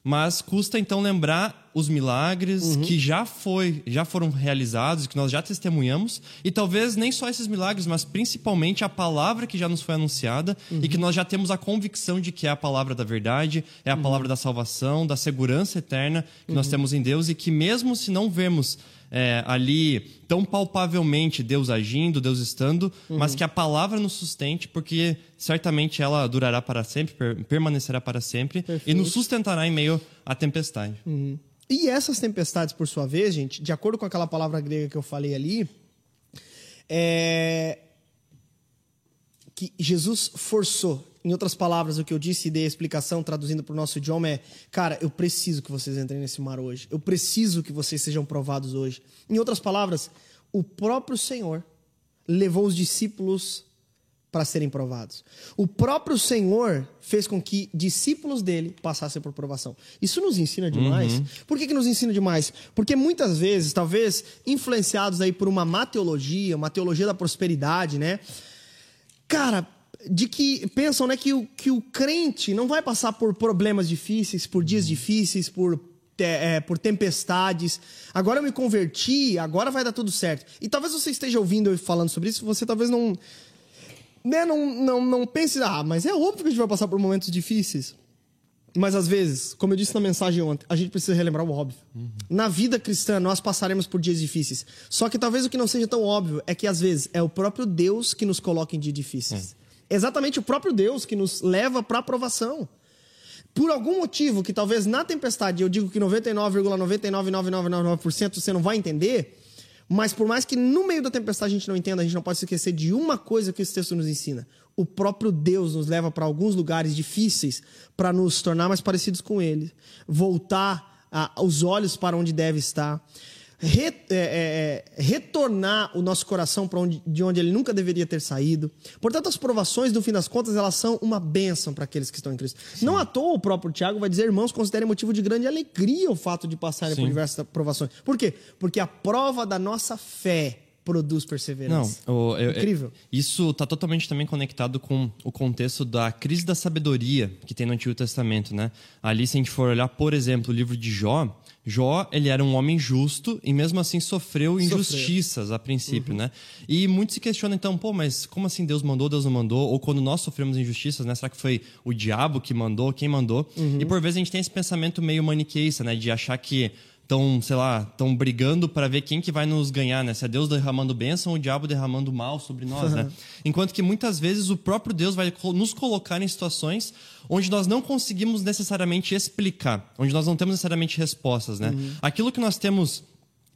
Mas custa então lembrar os milagres que já foi, já foram realizados, que nós já testemunhamos, e talvez nem só esses milagres, mas principalmente a palavra que já nos foi anunciada e que nós já temos a convicção de que é a palavra da verdade, é a palavra da salvação, da segurança eterna que nós temos em Deus e que mesmo se não vemos é, ali tão palpavelmente Deus agindo, Deus estando, mas que a palavra nos sustente, porque certamente ela durará para sempre, per- permanecerá para sempre e nos sustentará em meio à tempestade. E essas tempestades, por sua vez, gente, de acordo com aquela palavra grega que eu falei ali, é que Jesus forçou. Em outras palavras, o que eu disse e dei a explicação, traduzindo para o nosso idioma, é: cara, eu preciso que vocês entrem nesse mar hoje. Eu preciso que vocês sejam provados hoje. Em outras palavras, o próprio Senhor levou os discípulos para serem provados. O próprio Senhor fez com que discípulos dele passassem por provação. Isso nos ensina demais. Por que, que nos ensina demais? Porque muitas vezes, talvez influenciados aí por uma má teologia, uma teologia da prosperidade, né? Cara, de que pensam né, que, o, que o crente não vai passar por problemas difíceis, por dias difíceis, por, é, por tempestades. Agora eu me converti, agora vai dar tudo certo. E talvez você esteja ouvindo eu falando sobre isso, você talvez não né, não, não, não pense, ah, mas é óbvio que a gente vai passar por momentos difíceis. Mas às vezes, como eu disse na mensagem ontem, a gente precisa relembrar o óbvio. Na vida cristã, nós passaremos por dias difíceis. Só que talvez o que não seja tão óbvio é que às vezes é o próprio Deus que nos coloca em dias difíceis. Exatamente o próprio Deus que nos leva para a aprovação. Por algum motivo que talvez na tempestade eu digo que 99,99999% você não vai entender, mas por mais que no meio da tempestade a gente não entenda, a gente não pode se esquecer de uma coisa que esse texto nos ensina. O próprio Deus nos leva para alguns lugares difíceis para nos tornar mais parecidos com Ele, voltar a- os olhos para onde deve estar, re- é, é, é, retornar o nosso coração para onde, de onde ele nunca deveria ter saído. Portanto, as provações, no fim das contas, elas são uma bênção para aqueles que estão em Cristo. Não à toa o próprio Tiago vai dizer, irmãos, considerem motivo de grande alegria o fato de passarem por Sim. diversas provações. Por quê? Porque a prova da nossa fé produz Não, perseverança. o- eu- Incrível. eu- isso está totalmente também conectado com o contexto da crise da sabedoria que tem no Antigo Testamento, né? Ali, se a gente for olhar, por exemplo, o livro de Jó, Jó, ele era um homem justo e mesmo assim sofreu injustiças a princípio, né? E muitos se questionam então, pô, mas como assim Deus mandou, Deus não mandou? Ou quando nós sofremos injustiças, né? Será que foi o diabo que mandou, quem mandou? E por vezes a gente tem esse pensamento meio maniqueísta, né? De achar que estão, sei lá, estão brigando para ver quem que vai nos ganhar, né? Se é Deus derramando bênção ou o diabo derramando mal sobre nós, né? Enquanto que muitas vezes o próprio Deus vai nos colocar em situações onde nós não conseguimos necessariamente explicar, onde nós não temos necessariamente respostas, né? Aquilo que nós temos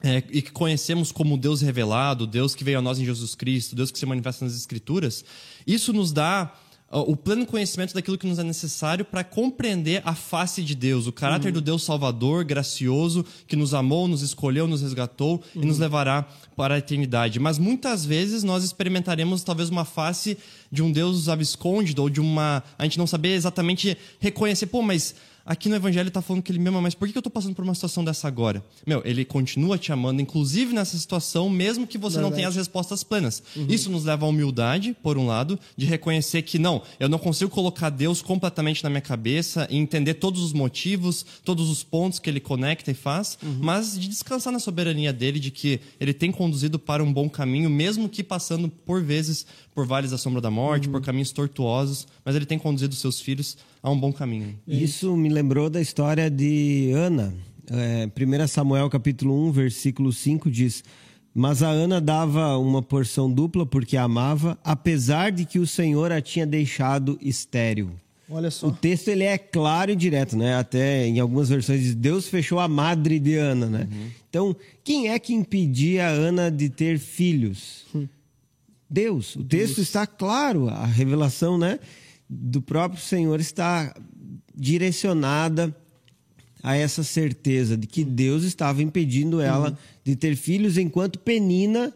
é, e que conhecemos como Deus revelado, Deus que veio a nós em Jesus Cristo, Deus que se manifesta nas Escrituras, isso nos dá o pleno conhecimento daquilo que nos é necessário para compreender a face de Deus, o caráter do Deus Salvador, gracioso, que nos amou, nos escolheu, nos resgatou e nos levará para a eternidade. Mas muitas vezes nós experimentaremos talvez uma face de um Deus abscôndido ou de uma. A gente não saber exatamente reconhecer, pô, mas aqui no Evangelho está falando que ele me ama, mas por que eu estou passando por uma situação dessa agora? Meu, ele continua te amando, inclusive nessa situação, mesmo que você não tenha as respostas plenas. Isso nos leva à humildade, por um lado, de reconhecer que não, eu não consigo colocar Deus completamente na minha cabeça e entender todos os motivos, todos os pontos que ele conecta e faz, mas de descansar na soberania dele, de que ele tem conduzido para um bom caminho, mesmo que passando por vezes por vales da sombra da morte, por caminhos tortuosos, mas ele tem conduzido seus filhos a um bom caminho. Isso me lembrou da história de Ana. É, 1 Samuel capítulo 1, versículo 5 diz: Mas a Ana dava uma porção dupla porque a amava, apesar de que o Senhor a tinha deixado estéril. Olha O só. texto ele é claro e direto, né? Até em algumas versões diz Deus fechou a madre de Ana, né? Então, quem é que impedia a Ana de ter filhos? Deus. O texto está claro, a revelação, né, do próprio Senhor está direcionada a essa certeza de que Deus estava impedindo ela de ter filhos enquanto Penina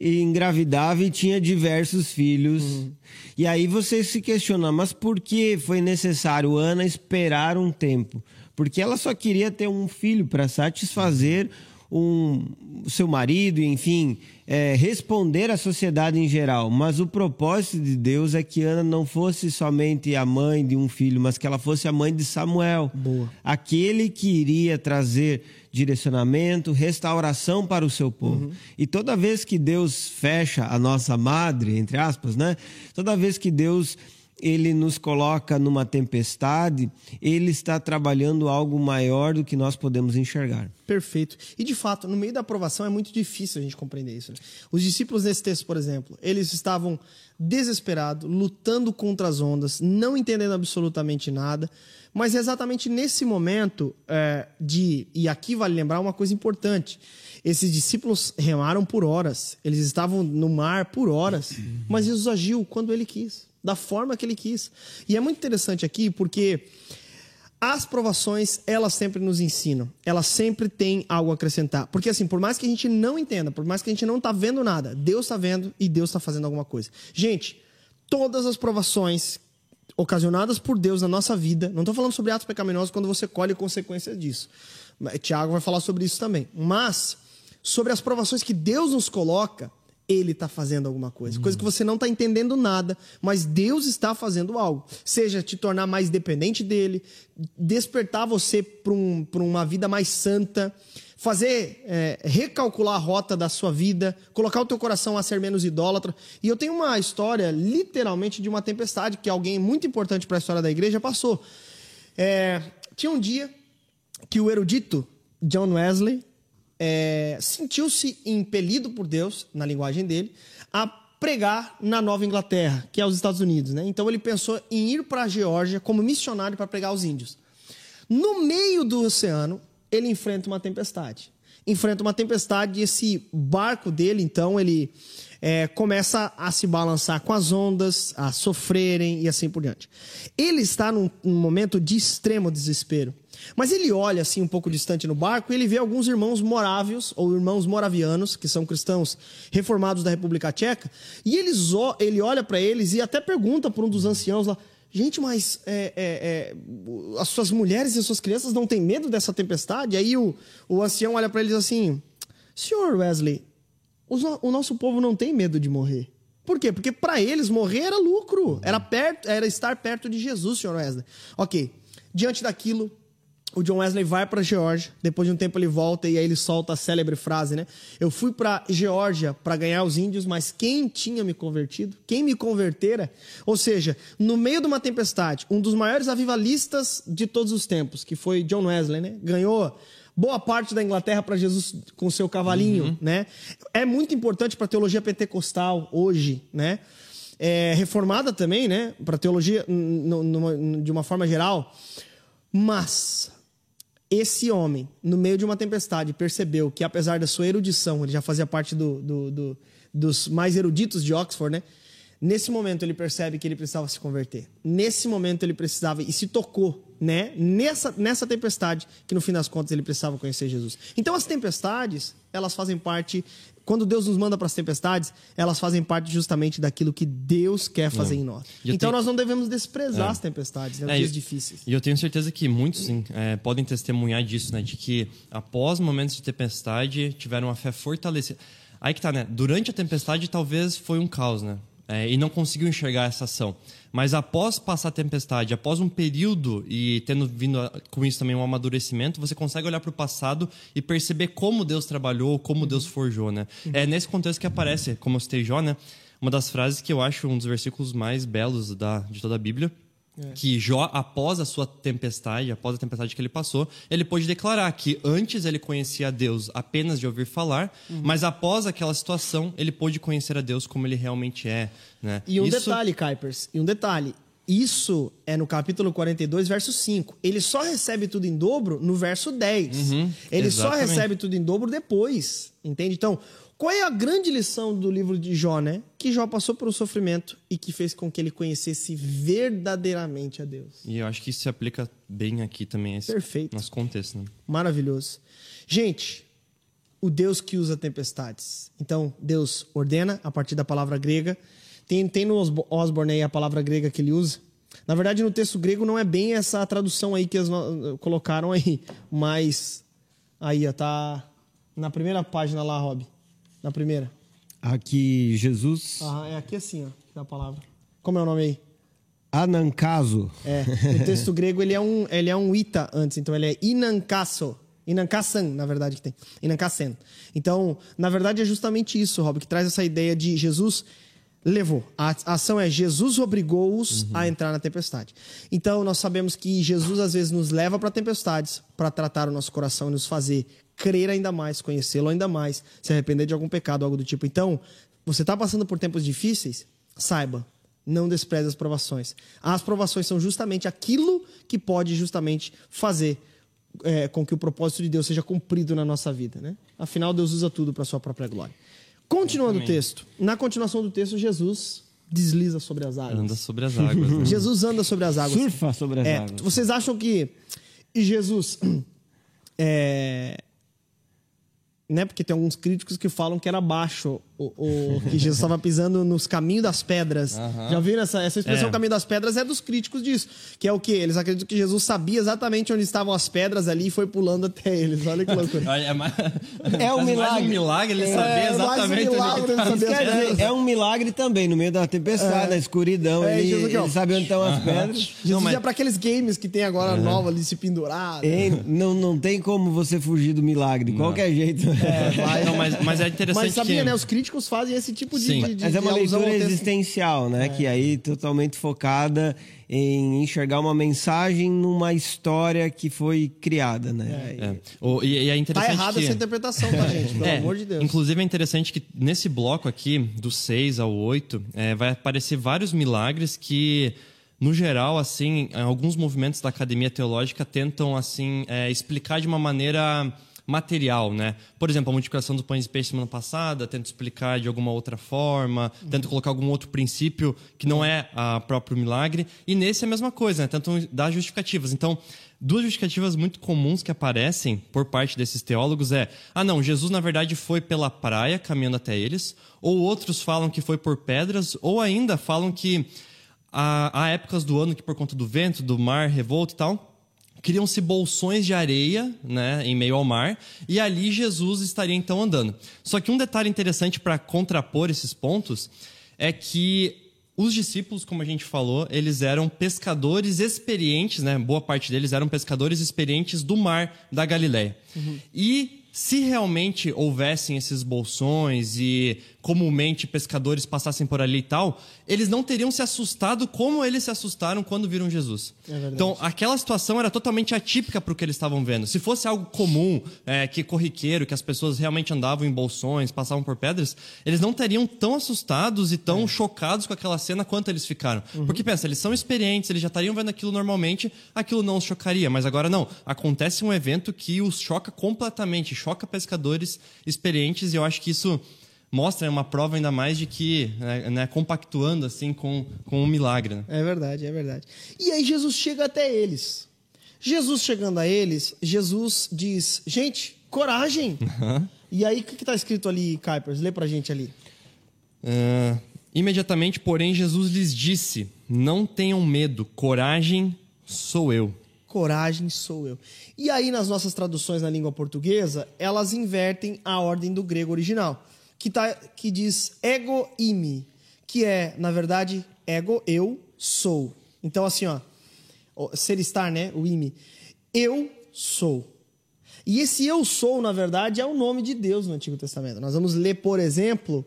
engravidava e tinha diversos filhos. E aí você se questiona, mas por que foi necessário Ana esperar um tempo? Porque ela só queria ter um filho para satisfazer um, o seu marido, enfim, é, responder à sociedade em geral. Mas o propósito de Deus é que Ana não fosse somente a mãe de um filho, mas que ela fosse a mãe de Samuel. Boa. Aquele que iria trazer direcionamento, restauração para o seu povo. E toda vez que Deus fecha a nossa madre, entre aspas, né? Toda vez que Deus ele nos coloca numa tempestade, ele está trabalhando algo maior do que nós podemos enxergar. Perfeito. E de fato, no meio da aprovação é muito difícil a gente compreender isso. né? Os discípulos nesse texto, por exemplo, eles estavam desesperados, lutando contra as ondas, não entendendo absolutamente nada. Mas é exatamente nesse momento é, de. E aqui vale lembrar uma coisa importante. Esses discípulos remaram por horas, eles estavam no mar por horas, mas Jesus agiu quando ele quis, da forma que ele quis. E é muito interessante aqui porque as provações, elas sempre nos ensinam. Elas sempre têm algo a acrescentar. Porque assim, por mais que a gente não entenda, por mais que a gente não tá vendo nada, Deus tá vendo e Deus tá fazendo alguma coisa. Gente, todas as provações ocasionadas por Deus na nossa vida, não tô falando sobre atos pecaminosos quando você colhe consequências disso. Tiago vai falar sobre isso também. Mas sobre as provações que Deus nos coloca, ele está fazendo alguma coisa. Coisa que você não está entendendo nada, mas Deus está fazendo algo. Seja te tornar mais dependente dele, despertar você para um, uma vida mais santa, fazer é, recalcular a rota da sua vida, colocar o teu coração a ser menos idólatra. E eu tenho uma história, literalmente, de uma tempestade que alguém muito importante para a história da igreja passou. É, tinha um dia que o erudito John Wesley é, sentiu-se impelido por Deus, na linguagem dele, a pregar na Nova Inglaterra, que é os Estados Unidos. Né? Então ele pensou em ir para a Geórgia como missionário para pregar aos índios. No meio do oceano, ele enfrenta uma tempestade. enfrenta uma tempestade e esse barco dele, então, ele é, começa a se balançar com as ondas, a sofrerem e assim por diante. Ele está num, num momento de extremo desespero. Mas ele olha assim um pouco distante no barco e ele vê alguns irmãos morávios, ou irmãos moravianos, que são cristãos reformados da República Tcheca, e ele olha para eles e até pergunta por um dos anciãos lá: Gente, mas é, é, é, as suas mulheres e as suas crianças não têm medo dessa tempestade? Aí o, o ancião olha para eles assim: Senhor Wesley, o nosso povo não tem medo de morrer. Por quê? Porque para eles morrer era lucro, era, perto, era estar perto de Jesus, senhor Wesley. Ok, diante daquilo, o John Wesley vai para Geórgia. Depois de um tempo ele volta e aí ele solta a célebre frase, né? Eu fui para Geórgia para ganhar os índios, mas quem tinha me convertido? Quem me convertera? Ou seja, no meio de uma tempestade, um dos maiores avivalistas de todos os tempos, que foi John Wesley, né? Ganhou boa parte da Inglaterra para Jesus com seu cavalinho, uhum. né? É muito importante para a teologia pentecostal hoje, né? É, reformada também, né? Para teologia de uma forma geral. Mas esse homem, no meio de uma tempestade, percebeu que apesar da sua erudição, ele já fazia parte do, do, do, dos mais eruditos de Oxford, né? Nesse momento ele percebe que ele precisava se converter. Nesse momento ele precisava e se tocou, né? Nessa, nessa tempestade que no fim das contas ele precisava conhecer Jesus. Então as tempestades, elas fazem parte quando Deus nos manda para as tempestades, elas fazem parte justamente daquilo que Deus quer fazer em nós. Então tenho... nós não devemos desprezar é. as tempestades, né? Os é, dias difíceis. E eu tenho certeza que muitos é, podem testemunhar disso, né? De que após momentos de tempestade tiveram uma fé fortalecida. Aí que tá, né? Durante a tempestade talvez foi um caos, né? é, e não conseguiu enxergar essa ação. Mas após passar a tempestade, após um período e tendo vindo com isso também um amadurecimento, você consegue olhar para o passado e perceber como Deus trabalhou, como Deus forjou, né? É nesse contexto que aparece, como eu citei Jó, né? Uma das frases que eu acho um dos versículos mais belos da, de toda a Bíblia, é. Que Jó, após a sua tempestade, após a tempestade que ele passou, ele pôde declarar que antes ele conhecia a Deus apenas de ouvir falar, uhum. mas após aquela situação, ele pôde conhecer a Deus como ele realmente é. Né? E um Isso... detalhe, Kuipers, e um detalhe. Isso é no capítulo 42, verso 5. Ele só recebe tudo em dobro no verso 10. Uhum, ele exatamente. só recebe tudo em dobro depois. Entende? Então, qual é a grande lição do livro de Jó, né? Que Jó passou por um sofrimento e que fez com que ele conhecesse verdadeiramente a Deus. E eu acho que isso se aplica bem aqui também, esse Perfeito. nosso contexto. Né? Maravilhoso. Gente, o Deus que usa tempestades. Então, Deus ordena a partir da palavra grega. Tem, tem no Osborne aí a palavra grega que ele usa. Na verdade, no texto grego não é bem essa tradução aí que eles colocaram aí, mas aí, ó, tá na primeira página lá, Rob. Na primeira. Aqui, Jesus. Ah, é aqui assim, ó, a palavra. Como é o nome aí? Anancaso. É, no texto grego ele é um, ele é um ita antes, então ele é inancaso. Inankassan, na verdade, que tem. Inankassen. Então, na verdade, é justamente isso, Rob, que traz essa ideia de Jesus levou. A ação é Jesus obrigou-os uhum. a entrar na tempestade. Então, nós sabemos que Jesus às vezes nos leva para tempestades para tratar o nosso coração e nos fazer crer ainda mais, conhecê-lo ainda mais, se arrepender de algum pecado, algo do tipo. Então, você está passando por tempos difíceis? Saiba, não despreze as provações. As provações são justamente aquilo que pode justamente fazer é, com que o propósito de Deus seja cumprido na nossa vida, né? Afinal, Deus usa tudo para sua própria glória. Continuando o texto. Na continuação do texto, Jesus desliza sobre as águas. Anda sobre as águas. Né? Jesus anda sobre as águas. Surfa sobre as é, águas. Vocês acham que Jesus é, né? Porque tem alguns críticos que falam que era baixo o, o que Jesus estava pisando nos caminhos das pedras. Uhum. Já viram essa, essa expressão é. caminho das pedras é dos críticos disso. Que é o quê? Eles acreditam que Jesus sabia exatamente onde estavam as pedras ali e foi pulando até eles. Olha que loucura. é, mais... é um milagre. um milagre ele é, saber exatamente um milagre, onde ele quer dizer, É um milagre também, no meio da tempestade, é. na escuridão. É, ele, Jesus, ele sabe onde estão as uhum. pedras. Jesus não, mas... é para aqueles games que tem agora uhum. nova ali, se pendurar. não, não tem como você fugir do milagre, de qualquer jeito. É, vai. Não, mas, mas é interessante Mas sabia, que... né? Os críticos fazem esse tipo de, de, de Mas é uma leitura existencial, né? É. Que aí totalmente focada em enxergar uma mensagem numa história que foi criada, né? É. É. O, e, e, é interessante tá errada que... essa interpretação, tá, gente? Pelo é, amor de Deus. Inclusive é interessante que nesse bloco aqui, do 6 ao 8, é, vai aparecer vários milagres que no geral, assim, alguns movimentos da academia teológica tentam assim é, explicar de uma maneira material, né? Por exemplo, a multiplicação dos pães e peixes semana passada, tento explicar de alguma outra forma, tento colocar algum outro princípio que não é a próprio milagre. E nesse é a mesma coisa, né? Tento dar justificativas. Então, duas justificativas muito comuns que aparecem por parte desses teólogos é: ah, não, Jesus na verdade foi pela praia caminhando até eles, ou outros falam que foi por pedras, ou ainda falam que há, há épocas do ano que por conta do vento, do mar revolto e tal, criam-se bolsões de areia, né, em meio ao mar, e ali Jesus estaria então andando. Só que um detalhe interessante para contrapor esses pontos é que os discípulos, como a gente falou, eles eram pescadores experientes, né? Boa parte deles eram pescadores experientes do mar da Galileia. Uhum. E se realmente houvessem esses bolsões e comumente pescadores passassem por ali e tal, eles não teriam se assustado como eles se assustaram quando viram Jesus. É então, aquela situação era totalmente atípica para o que eles estavam vendo. Se fosse algo comum, é, que corriqueiro, que as pessoas realmente andavam em bolsões, passavam por pedras, eles não teriam tão assustados e tão é. chocados com aquela cena quanto eles ficaram. Uhum. Porque pensa, eles são experientes, eles já estariam vendo aquilo normalmente, aquilo não os chocaria. Mas agora não. Acontece um evento que os choca completamente, choca pescadores experientes, e eu acho que isso mostra uma prova ainda mais de que, né, né, compactuando assim com, com um milagre. Né? É verdade, é verdade. E aí Jesus chega até eles. Jesus chegando a eles, Jesus diz: gente, coragem. Uhum. E aí, o que está escrito ali, Kuipers? Lê para a gente ali. Uh, imediatamente, porém, Jesus lhes disse: Não tenham medo, coragem sou eu. Coragem sou eu. E aí, nas nossas traduções na língua portuguesa, elas invertem a ordem do grego original que, tá, que diz ego imi, que é, na verdade, ego, eu sou. Então, assim, ó, ser estar, né? O imi. Eu sou. E esse eu sou, na verdade, é o nome de Deus no Antigo Testamento. Nós vamos ler, por exemplo,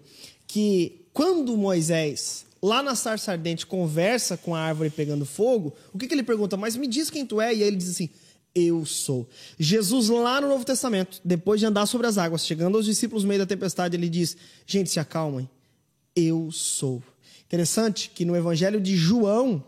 que quando Moisés, lá na sarça ardente, conversa com a árvore pegando fogo, o que, que ele pergunta? Mas me diz quem tu é? E aí ele diz assim: eu sou. Jesus, lá no Novo Testamento, depois de andar sobre as águas, chegando aos discípulos no meio da tempestade, ele diz: Gente, se acalmem, eu sou. Interessante que no Evangelho de João,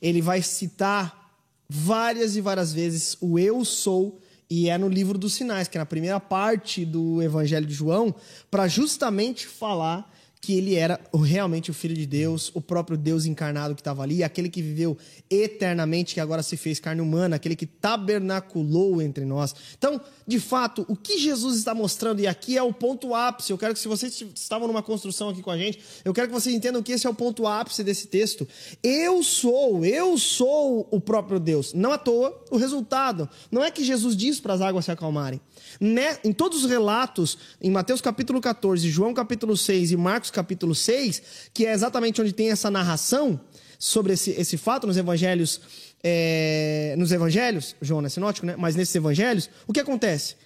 ele vai citar várias e várias vezes o eu sou, e é no livro dos sinais, que é na primeira parte do Evangelho de João, para justamente falar que ele era realmente o Filho de Deus, o próprio Deus encarnado que estava ali, aquele que viveu eternamente, que agora se fez carne humana, aquele que tabernaculou entre nós. Então, de fato, o que Jesus está mostrando, e aqui é o ponto ápice, eu quero que se vocês estavam numa construção aqui com a gente, eu quero que vocês entendam que esse é o ponto ápice desse texto. Eu sou, eu sou o próprio Deus. Não à toa, o resultado não é que Jesus diz para as águas se acalmarem. Né? Em todos os relatos, em Mateus capítulo 14, João capítulo 6 e Marcos capítulo 6, que é exatamente onde tem essa narração sobre esse, esse fato nos evangelhos, é, nos evangelhos, João é sinótico, né? mas nesses evangelhos, o que acontece?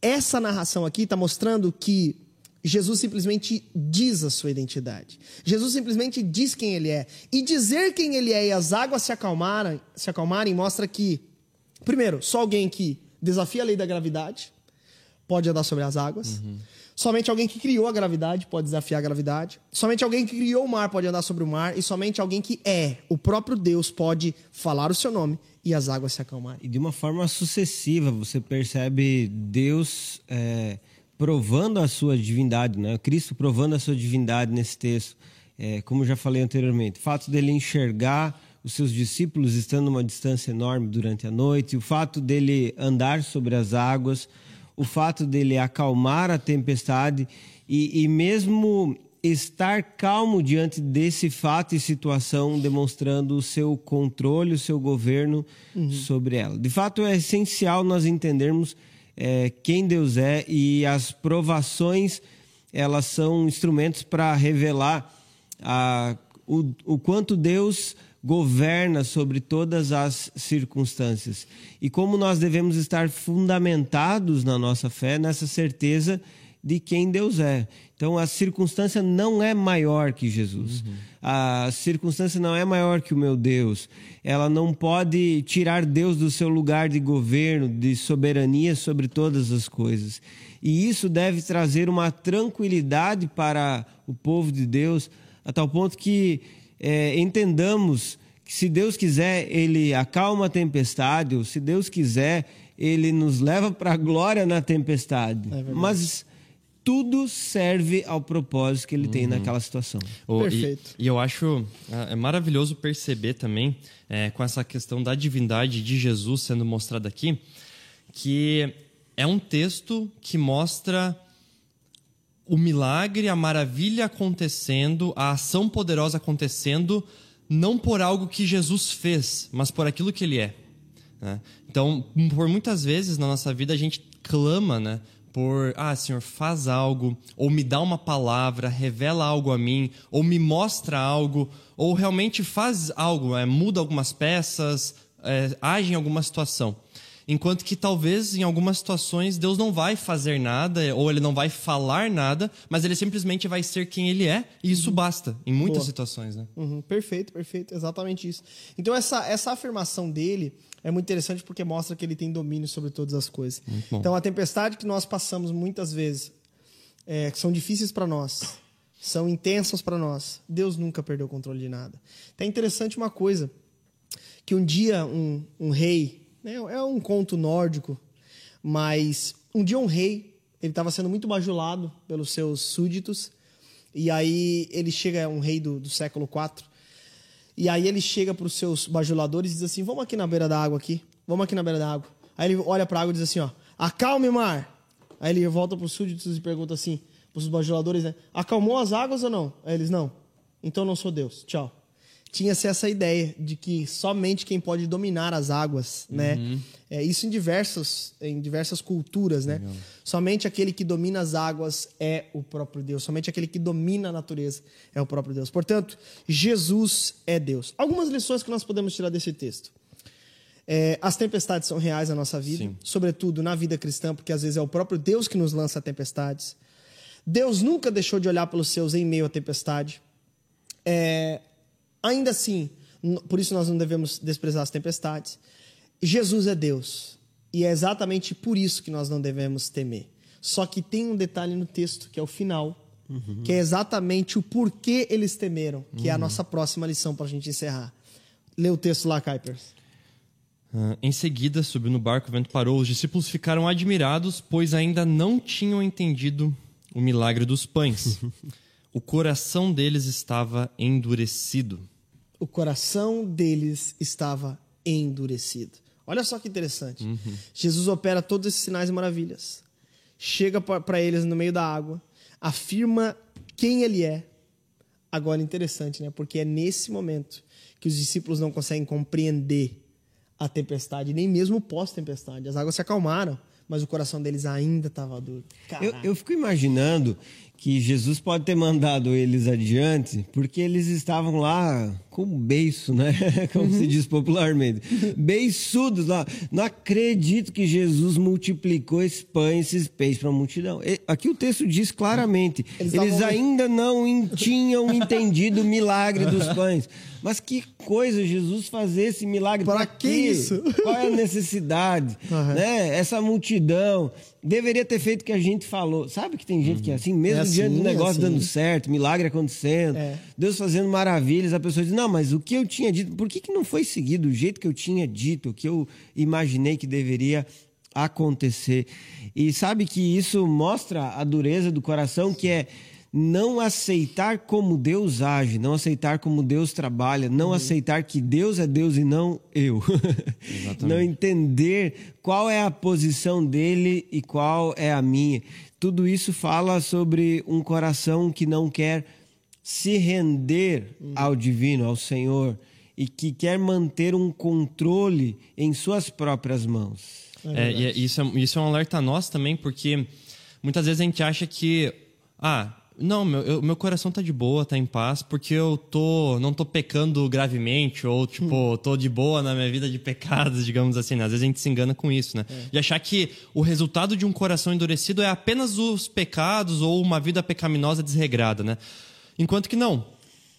Essa narração aqui está mostrando que Jesus simplesmente diz a sua identidade. Jesus simplesmente diz quem ele é. E dizer quem ele é e as águas se acalmarem, se acalmarem mostra que, primeiro, só alguém que desafia a lei da gravidade, pode andar sobre as águas. Uhum. Somente alguém que criou a gravidade pode desafiar a gravidade. Somente alguém que criou o mar pode andar sobre o mar. E somente alguém que é o próprio Deus pode falar o seu nome e as águas se acalmarem. E de uma forma sucessiva, você percebe Deus é, provando a sua divindade, né? Cristo provando a sua divindade nesse texto. É, como já falei anteriormente, o fato dele enxergar os seus discípulos estando uma distância enorme durante a noite, o fato dele andar sobre as águas o fato dele acalmar a tempestade e, e mesmo estar calmo diante desse fato e situação, demonstrando o seu controle, o seu governo uhum. sobre ela. De fato, é essencial nós entendermos é, quem Deus é e as provações elas são instrumentos para revelar a, o, o quanto Deus governa sobre todas as circunstâncias. E como nós devemos estar fundamentados na nossa fé, nessa certeza de quem Deus é. Então a circunstância não é maior que Jesus. Uhum. A circunstância não é maior que o meu Deus. Ela não pode tirar Deus do seu lugar de governo, de soberania sobre todas as coisas. E isso deve trazer uma tranquilidade para o povo de Deus, a tal ponto que é, entendamos que se Deus quiser, Ele acalma a tempestade, ou se Deus quiser, ele nos leva para a glória na tempestade. Mas tudo serve ao propósito que ele tem naquela situação. Oh, e- Perfeito. E, eu acho ah, é maravilhoso perceber também, é, com essa questão da divindade de Jesus sendo mostrada aqui, que é um texto que mostra o milagre, a maravilha acontecendo, a ação poderosa acontecendo, não por algo que Jesus fez, mas por aquilo que ele é. né? Então, por muitas vezes na nossa vida a gente clama, né? Por, ah, Senhor, faz algo, ou me dá uma palavra, revela algo a mim, ou me mostra algo, ou realmente faz algo, é, muda algumas peças, é, age em alguma situação. Enquanto que talvez em algumas situações Deus não vai fazer nada, ou ele não vai falar nada, mas ele simplesmente vai ser quem ele é, e isso basta, em muitas Boa. situações, né? Uhum, perfeito, perfeito, exatamente isso. Então essa, essa afirmação dele é muito interessante porque mostra que ele tem domínio sobre todas as coisas. Então a tempestade que nós passamos muitas vezes, é, que são difíceis para nós, são intensas para nós. Deus nunca perdeu o controle de nada. Então é interessante uma coisa que um dia um, um rei, é um conto nórdico, mas um dia um rei, ele estava sendo muito bajulado pelos seus súditos, e aí ele chega, um rei do, do século IV, e aí ele chega para os seus bajuladores e diz assim, vamos aqui na beira da água aqui, vamos aqui na beira da água. Aí ele olha para a água e diz assim, ó, acalme mar. Aí ele volta para os súditos e pergunta assim, para os bajuladores, né, acalmou as águas ou não? Aí eles, não. Então não sou Deus, tchau tinha-se essa ideia de que somente quem pode dominar as águas, né? É, isso em diversas, em diversas culturas, né? Somente aquele que domina as águas é o próprio Deus. Somente aquele que domina a natureza é o próprio Deus. Portanto, Jesus é Deus. Algumas lições que nós podemos tirar desse texto. É, as tempestades são reais na nossa vida, Sim. sobretudo na vida cristã, porque às vezes é o próprio Deus que nos lança tempestades. Deus nunca deixou de olhar pelos seus em meio à tempestade. É, ainda assim, por isso nós não devemos desprezar as tempestades. Jesus é Deus. E é exatamente por isso que nós não devemos temer. Só que tem um detalhe no texto, que é o final, que é exatamente o porquê eles temeram, que é a nossa próxima lição para a gente encerrar. Lê o texto lá, Kuipers. Ah, em seguida, subiu no barco, o vento parou. Os discípulos ficaram admirados, pois ainda não tinham entendido o milagre dos pães. o coração deles estava endurecido. O coração deles estava endurecido. Olha só que interessante. Jesus opera todos esses sinais e maravilhas. Chega para eles no meio da água, afirma quem ele é. Agora interessante, né? Porque é nesse momento que os discípulos não conseguem compreender a tempestade, nem mesmo pós-tempestade. As águas se acalmaram, mas o coração deles ainda estava duro. Eu, eu fico imaginando que Jesus pode ter mandado eles adiante, porque eles estavam lá com beiço, né? Como se diz popularmente. Beiçudos lá. Não acredito que Jesus multiplicou esses pães, esses peixes para a multidão. Aqui o texto diz claramente: Eles eles, estavam- ainda não tinham entendido o milagre dos pães. Mas que coisa Jesus fazer esse milagre pra que quê? isso? Qual é a necessidade? Aham. né? Essa multidão deveria ter feito o que a gente falou. Sabe que tem gente que é assim, mesmo É assim, diante do é negócio assim. dando certo, milagre acontecendo, É. Deus fazendo maravilhas, a pessoa diz: Não, mas o que eu tinha dito, por que, que não foi seguido o jeito que eu tinha dito, o que eu imaginei que deveria acontecer? E sabe que isso mostra a dureza do coração, que é não aceitar como Deus age, não aceitar como Deus trabalha, não aceitar que Deus é Deus e não eu. não entender qual é a posição dele e qual é a minha. Tudo isso fala sobre um coração que não quer se render ao divino, ao Senhor, e que quer manter um controle em suas próprias mãos. É, e é- isso, é, isso é um alerta a nós também, porque muitas vezes a gente acha que, ah, não, meu, eu- meu coração tá de boa, tá em paz, porque eu tô, não tô pecando gravemente, ou tipo, tô de boa na minha vida de pecados, digamos assim. né? Às vezes a gente se engana com isso, né? De achar que o resultado de um coração endurecido é apenas os pecados ou uma vida pecaminosa desregrada, né? Enquanto que não.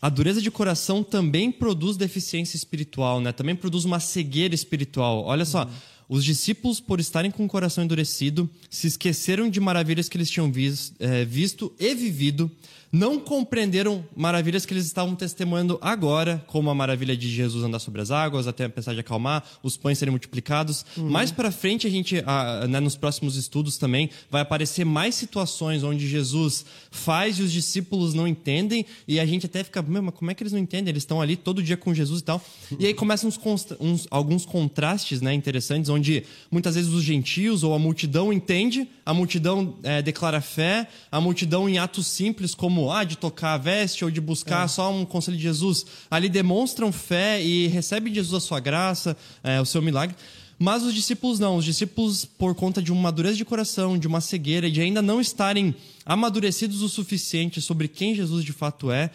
A dureza de coração também produz deficiência espiritual, né? Também produz uma cegueira espiritual. Olha só, os discípulos, por estarem com o coração endurecido, se esqueceram de maravilhas que eles tinham vis- eh, visto e vivido, não compreenderam maravilhas que eles estavam testemunhando agora, como a maravilha de Jesus andar sobre as águas, a tempestade acalmar, os pães serem multiplicados. Uhum. Mais para frente, a gente, né, nos próximos estudos também, vai aparecer mais situações onde Jesus faz e os discípulos não entendem, e a gente até fica, mas como é que eles não entendem? Eles estão ali todo dia com Jesus e tal. E aí começam uns, uns, alguns contrastes né, interessantes, onde muitas vezes os gentios ou a multidão entende, a multidão é, declara fé, a multidão em atos simples, como como ah, de tocar a veste ou de buscar é. só um conselho de Jesus, ali demonstram fé e recebem de Jesus a sua graça, é, o seu milagre. Mas os discípulos não. Os discípulos, por conta de uma madureza de coração, de uma cegueira e de ainda não estarem amadurecidos o suficiente sobre quem Jesus de fato é,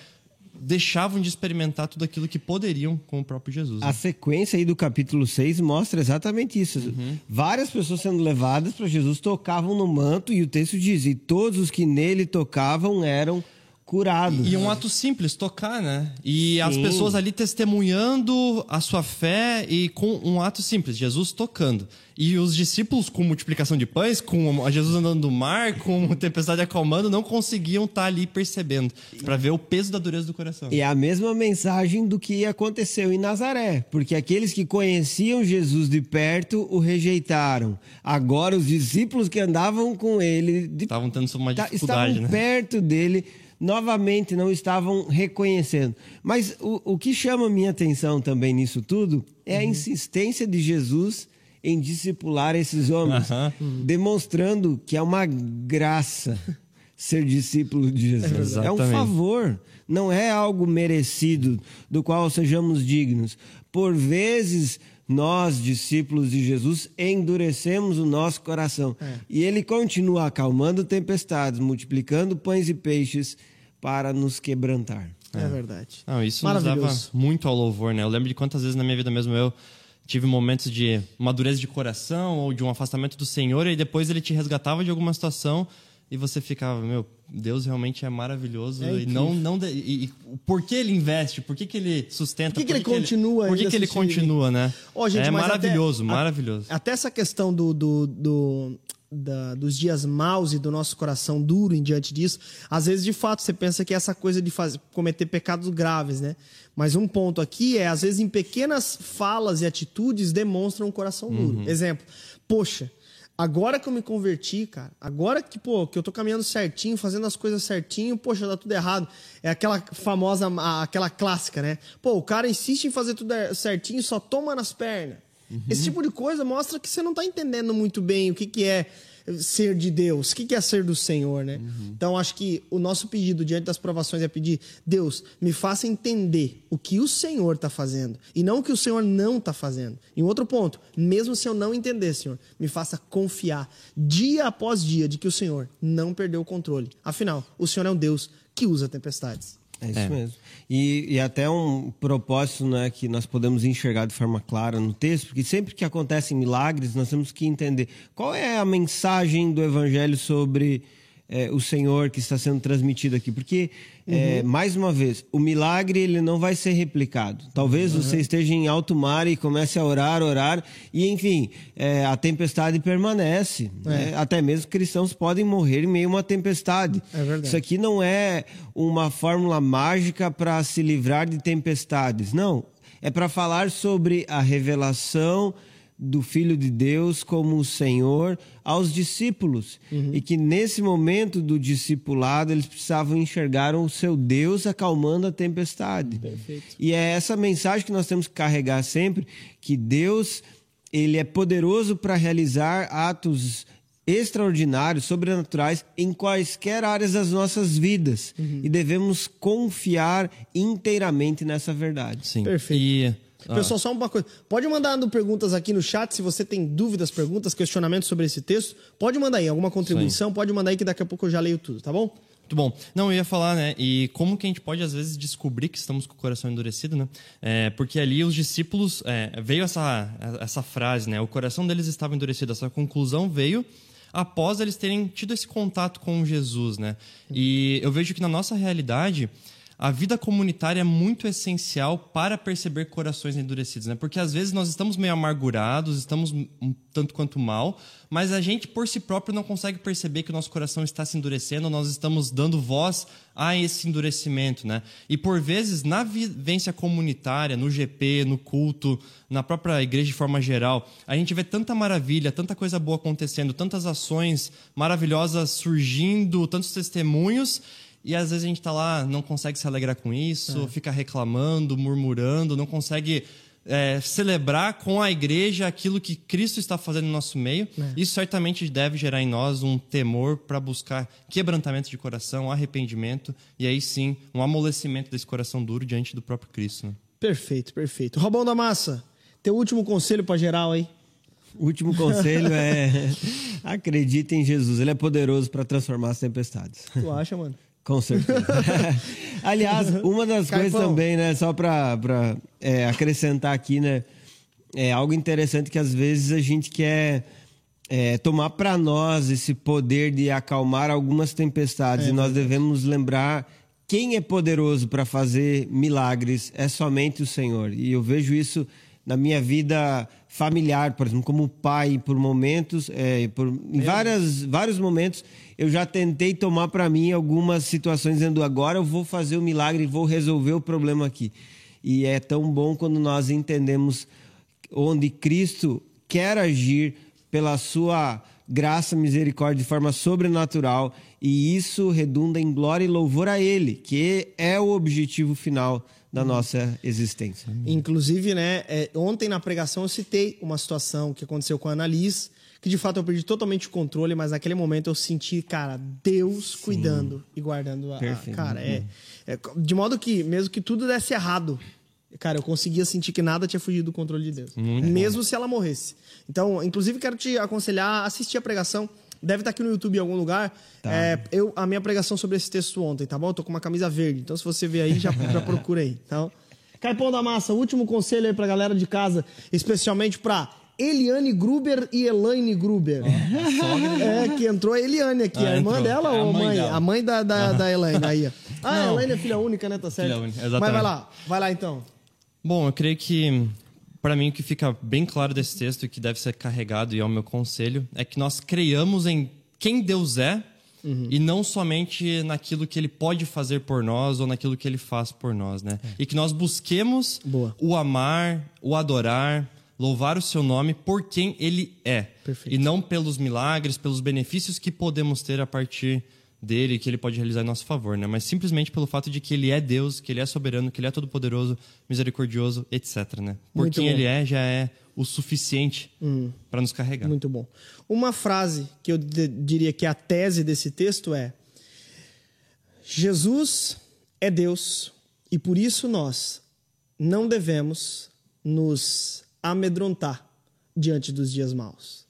deixavam de experimentar tudo aquilo que poderiam com o próprio Jesus. A né? sequência aí do capítulo 6 mostra exatamente isso. Uhum. Várias pessoas sendo levadas para Jesus tocavam no manto e o texto diz: e todos os que nele tocavam eram curado. E, e um ato simples, tocar, né? E Sim. as pessoas ali testemunhando a sua fé e com um ato simples, Jesus tocando. E os discípulos com multiplicação de pães, com Jesus andando no mar, com tempestade acalmando, não conseguiam estar tá ali percebendo, para ver o peso da dureza do coração. E a mesma mensagem do que aconteceu em Nazaré, porque aqueles que conheciam Jesus de perto o rejeitaram. Agora os discípulos que andavam com ele estavam tendo uma dificuldade, estavam né? perto dele novamente não estavam reconhecendo. Mas o, o que chama minha atenção também nisso tudo é a uhum. insistência de Jesus em discipular esses homens, uhum. demonstrando que é uma graça ser discípulo de Jesus. É, é um favor, não é algo merecido do qual sejamos dignos. Por vezes nós, discípulos de Jesus, endurecemos o nosso coração. É. E ele continua acalmando tempestades, multiplicando pães e peixes para nos quebrantar. É, é verdade. Não, isso nos dava muito ao louvor, né? Eu lembro de quantas vezes na minha vida mesmo eu tive momentos de madureza de coração ou de um afastamento do Senhor e depois ele te resgatava de alguma situação e você ficava, meu, Deus realmente é maravilhoso é e não não e, e, por que ele investe? Por que, que ele sustenta? Por que, que, ele continua? por que, que ele continua, né? Oh, gente, é maravilhoso, até, maravilhoso. Até essa questão do, do, do da, dos dias maus e do nosso coração duro em diante disso, às vezes de fato você pensa que é essa coisa de fazer, cometer pecados graves, né? Mas um ponto aqui é, às vezes, em pequenas falas e atitudes demonstram um coração duro. Uhum. Exemplo, poxa, Agora que eu me converti, cara, agora que, pô, que eu tô caminhando certinho, fazendo as coisas certinho, poxa, dá tudo errado. É aquela famosa, aquela clássica, né? Pô, o cara insiste em fazer tudo certinho, só toma nas pernas. Uhum. Esse tipo de coisa mostra que você não tá entendendo muito bem o que, que é ser de Deus? O que é ser do Senhor, né? Uhum. Então, acho que o nosso pedido diante das provações é pedir: Deus, me faça entender o que o Senhor está fazendo e não o que o Senhor não está fazendo. E um outro ponto, mesmo se eu não entender, Senhor, me faça confiar dia após dia de que o Senhor não perdeu o controle. Afinal, o Senhor é um Deus que usa tempestades. É isso é. mesmo. E, e, até um propósito né, que nós podemos enxergar de forma clara no texto, porque sempre que acontecem milagres, nós temos que entender qual é a mensagem do Evangelho sobre é, o Senhor que está sendo transmitido aqui. Porque, é, uhum. mais uma vez, o milagre ele não vai ser replicado. Talvez uhum. você esteja em alto mar e comece a orar, orar, e enfim, é, a tempestade permanece. É. Né? Até mesmo cristãos podem morrer em meio a uma tempestade. É Isso aqui não é uma fórmula mágica para se livrar de tempestades. Não. É para falar sobre a revelação do Filho de Deus como o Senhor aos discípulos. Uhum. E que nesse momento do discipulado eles precisavam enxergar o seu Deus acalmando a tempestade. Perfeito. E é essa mensagem que nós temos que carregar sempre, que Deus ele é poderoso para realizar atos extraordinários, sobrenaturais em quaisquer áreas das nossas vidas uhum. e devemos confiar inteiramente nessa verdade. Sim. Perfeito. E ah. Pessoal, só uma coisa. Pode mandar perguntas aqui no chat se você tem dúvidas, perguntas, questionamentos sobre esse texto. Pode mandar aí alguma contribuição, pode mandar aí que daqui a pouco eu já leio tudo, tá bom? Muito bom. Não, eu ia falar, né? E como que a gente pode, às vezes, descobrir que estamos com o coração endurecido, né? É, porque ali os discípulos. É, veio essa, essa frase, né? O coração deles estava endurecido. Essa conclusão veio após eles terem tido esse contato com Jesus, né? E eu vejo que na nossa realidade a vida comunitária é muito essencial para perceber corações endurecidos, né? Porque às vezes nós estamos meio amargurados, estamos um tanto quanto mal, mas a gente por si próprio não consegue perceber que o nosso coração está se endurecendo, nós estamos dando voz a esse endurecimento, né? E por vezes na vivência comunitária, no GP, no culto, na própria igreja de forma geral, a gente vê tanta maravilha, tanta coisa boa acontecendo, tantas ações maravilhosas surgindo, tantos testemunhos, e às vezes a gente está lá, não consegue se alegrar com isso, é. fica reclamando, murmurando, não consegue é, celebrar com a igreja aquilo que Cristo está fazendo no nosso meio. É. Isso certamente deve gerar em nós um temor para buscar quebrantamento de coração, arrependimento e aí sim um amolecimento desse coração duro diante do próprio Cristo. Né? Perfeito, perfeito. Robão da Massa, teu último conselho para geral aí? O último conselho é acredite em Jesus, ele é poderoso para transformar as tempestades. Tu acha, mano? Com certeza. Aliás, uma das Caipão. coisas também, né, só para é, acrescentar aqui, né, é algo interessante que às vezes a gente quer é, tomar para nós esse poder de acalmar algumas tempestades é, e nós devemos lembrar quem é poderoso para fazer milagres é somente o Senhor. E eu vejo isso na minha vida familiar, por exemplo, como pai, por momentos, é, por, em várias, vários momentos, eu já tentei tomar para mim algumas situações dizendo agora eu vou fazer o milagre e vou resolver o problema aqui. E é tão bom quando nós entendemos onde Cristo quer agir pela sua graça, misericórdia de forma sobrenatural e isso redunda em glória e louvor a Ele, que é o objetivo final da nossa existência. Inclusive, né, é, ontem na pregação eu citei uma situação que aconteceu com a Annalise, que de fato eu perdi totalmente o controle, mas naquele momento eu senti, cara, Deus Sim. cuidando e guardando a, a cara, é, é, de modo que mesmo que tudo desse errado, cara, eu conseguia sentir que nada tinha fugido do controle de Deus, Muito mesmo bom. se ela morresse. Então, inclusive quero te aconselhar a assistir a pregação Deve estar aqui no YouTube em algum lugar. Tá. É, eu, a minha pregação sobre esse texto ontem, tá bom? Eu tô com uma camisa verde. Então, se você ver aí, já, já procura aí. Então, Caipão da Massa, último conselho aí pra galera de casa, especialmente pra Eliane Gruber e Elaine Gruber. É, que entrou a Eliane aqui. Ah, a irmã entrou. dela é ou a mãe? mãe a mãe da, da, da Elaine. Aí. Ah, Não. a Elaine é filha única, né? Tá certo. Filha única, exatamente. Mas vai lá, vai lá então. Bom, eu creio que para mim o que fica bem claro desse texto e que deve ser carregado e é o meu conselho é que nós creiamos em quem Deus é uhum. e não somente naquilo que ele pode fazer por nós ou naquilo que ele faz por nós, né? É. E que nós busquemos Boa. o amar, o adorar, louvar o seu nome por quem ele é. Perfeito. E não pelos milagres, pelos benefícios que podemos ter a partir dele que ele pode realizar em nosso favor, né? Mas simplesmente pelo fato de que ele é Deus, que ele é soberano, que ele é todo-poderoso, misericordioso, etc, né? Por Muito quem bom. ele é, já é o suficiente hum. para nos carregar. Muito bom. Uma frase que eu diria que é a tese desse texto é: Jesus é Deus e por isso nós não devemos nos amedrontar diante dos dias maus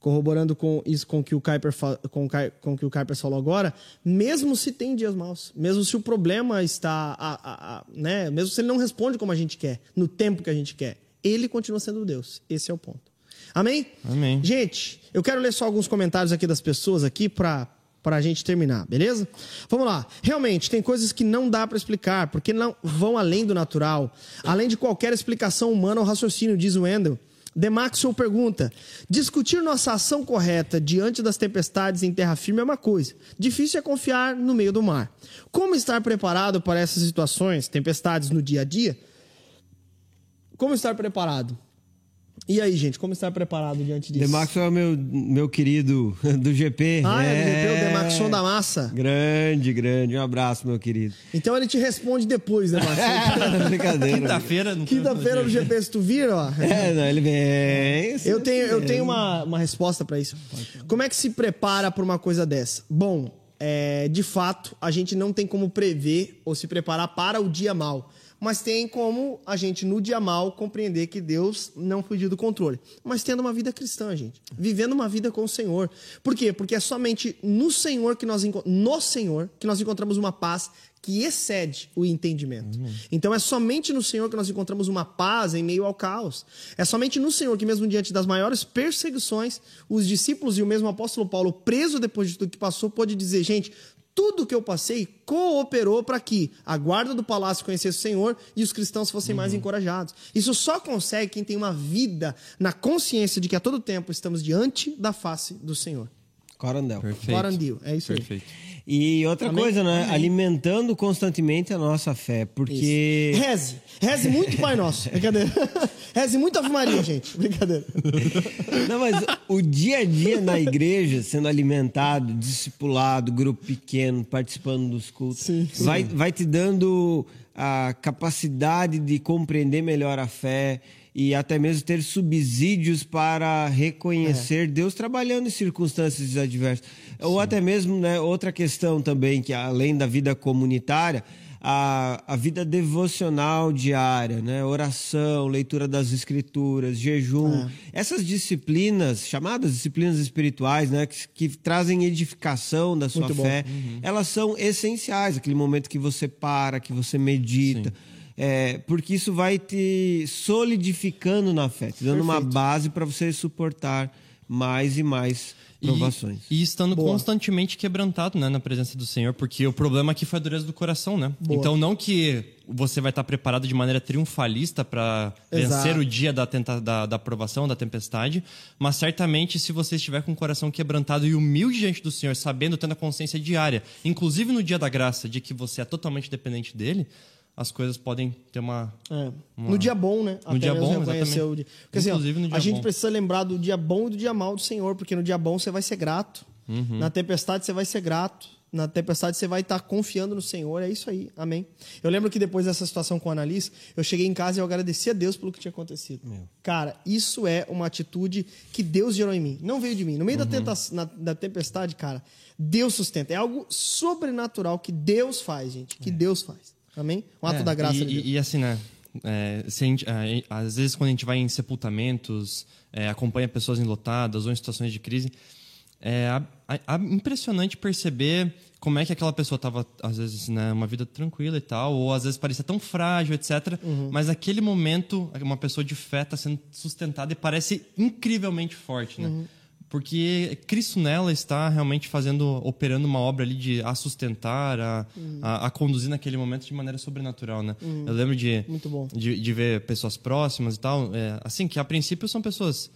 corroborando com isso com que o Kuiper com, com que o Kuiper falou agora, mesmo se tem dias maus, mesmo se o problema está, a, a, a, né, mesmo se ele não responde como a gente quer, no tempo que a gente quer, ele continua sendo Deus. Esse é o ponto. Amém? Amém. Gente, eu quero ler só alguns comentários aqui das pessoas aqui para para a gente terminar, beleza? Vamos lá. Realmente, tem coisas que não dá para explicar, porque não vão além do natural, além de qualquer explicação humana ou raciocínio, diz o Wendel. Demaxwell pergunta: discutir nossa ação correta diante das tempestades em terra firme é uma coisa, difícil é confiar no meio do mar. Como estar preparado para essas situações, tempestades no dia a dia? Como estar preparado? E aí, gente, como estar preparado diante disso? Demaxon é meu, meu querido do GP. Ah, é, é do GP, o Demaxon da massa. Grande, grande. Um abraço, meu querido. Então ele te responde depois, Demaxon. é, brincadeira. Quinta-feira. Quinta-feira no GP, se tu vir, ó. É, não, ele vem. Eu tenho, eu tenho uma, uma resposta para isso. Como é que se prepara para uma coisa dessa? Bom, é, de fato, a gente não tem como prever ou se preparar para o dia mal mas tem como a gente, no dia mal, compreender que Deus não fugiu do controle. Mas tendo uma vida cristã, gente. Vivendo uma vida com o Senhor. Por quê? Porque é somente no Senhor que nós, no Senhor que nós encontramos uma paz que excede o entendimento. Uhum. Então é somente no Senhor que nós encontramos uma paz em meio ao caos. É somente no Senhor que, mesmo diante das maiores perseguições, os discípulos e o mesmo apóstolo Paulo, preso depois de tudo que passou, pode dizer: gente, tudo que eu passei cooperou para que a guarda do palácio conhecesse o Senhor e os cristãos fossem mais encorajados. Isso só consegue quem tem uma vida na consciência de que a todo tempo estamos diante da face do Senhor. Corandel. Perfeito. Guarandil, é isso aí. E outra Amém? coisa, né? Amém. Alimentando constantemente a nossa fé, porque Reze. Reze muito Pai Nosso. Brincadeira. Reze muito Ave Maria, gente. Brincadeira. Não, mas o dia a dia na igreja, sendo alimentado, discipulado, grupo pequeno, participando dos cultos, Sim, sim. Vai, vai te dando a capacidade de compreender melhor a fé e até mesmo ter subsídios para reconhecer Deus trabalhando em circunstâncias adversas. Ou até mesmo, né, outra questão também, que além da vida comunitária, a, a vida devocional diária, né? Oração, leitura das escrituras, jejum. É. Essas disciplinas, chamadas disciplinas espirituais, né? Que, que trazem edificação da sua fé, elas são essenciais. Aquele momento que você para, que você medita. É, porque isso vai te solidificando na fé, te dando uma Perfeito. base para você suportar mais e mais E- provações. E, estando Boa. constantemente quebrantado, né, na presença do Senhor, porque o problema aqui foi a dureza do coração, né? Boa. Então não que você vai estar preparado de maneira triunfalista para vencer o dia da, tenta, da, da provação, da tempestade, mas certamente se você estiver com o coração quebrantado e humilde diante do Senhor, sabendo, tendo a consciência diária, inclusive no dia da graça, de que você é totalmente dependente dele, as coisas podem ter uma É. No dia bom, né? No dia bom, exatamente. o dia. Porque, assim, ó, Inclusive no dia a gente bom. precisa lembrar do dia bom e do dia mal do Senhor, porque no dia bom você vai ser grato. Uhum. Na tempestade você vai ser grato. Na tempestade você vai estar confiando no Senhor. É isso aí. Amém. Eu lembro que depois dessa situação com a Annalise, eu cheguei em casa e eu agradeci a Deus pelo que tinha acontecido. Cara, isso é uma atitude que Deus gerou em mim. Não veio de mim. No meio da, Uhum. tenta- na- da tempestade, cara, Deus sustenta. É algo sobrenatural que Deus faz, gente. Que Deus faz. Amém? Um ato É, da graça e, de Deus. e- assim, né? é, gente- é, às vezes, quando a gente vai em sepultamentos, é, acompanha pessoas enlotadas ou em situações de crise, é a- a- impressionante perceber como é que aquela pessoa estava, às vezes, né, uma vida tranquila e tal, ou às vezes parecia tão frágil, etc. Uhum. Mas naquele momento, uma pessoa de fé está sendo sustentada e parece incrivelmente forte, né? Uhum. Porque Cristo nela está realmente fazendo, operando uma obra ali de a sustentar, a, a, a conduzir naquele momento de maneira sobrenatural, né? Eu lembro de, de, de ver pessoas próximas e tal, é, assim, que a princípio são pessoas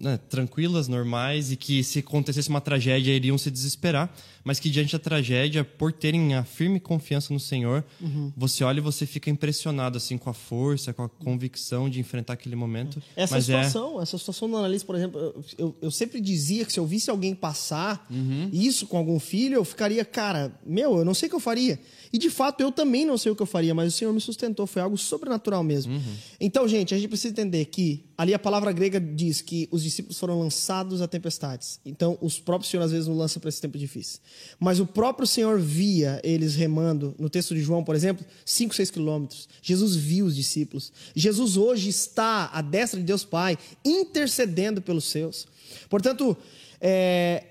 né, tranquilas, normais, e que se acontecesse uma tragédia iriam se desesperar, mas que diante da tragédia, por terem a firme confiança no Senhor, Uhum. você olha e você fica impressionado, assim, com a força, com a convicção de enfrentar aquele momento. Essa mas é situação, essa situação do analista, por exemplo, eu, eu, eu sempre dizia que se eu visse alguém passar isso com algum filho, eu ficaria, cara, meu, eu não sei o que eu faria. E de fato, eu também não sei o que eu faria, mas o Senhor me sustentou, foi algo sobrenatural mesmo. Então, gente, a gente precisa entender que ali a palavra grega diz que os discípulos foram lançados a tempestades. Então, os próprios Senhor às vezes nos lança para esse tempo difícil. Mas o próprio Senhor via eles remando, no texto de João, por exemplo, 5, 6 quilômetros. Jesus viu os discípulos. Jesus hoje está à destra de Deus Pai, intercedendo pelos seus. Portanto, é,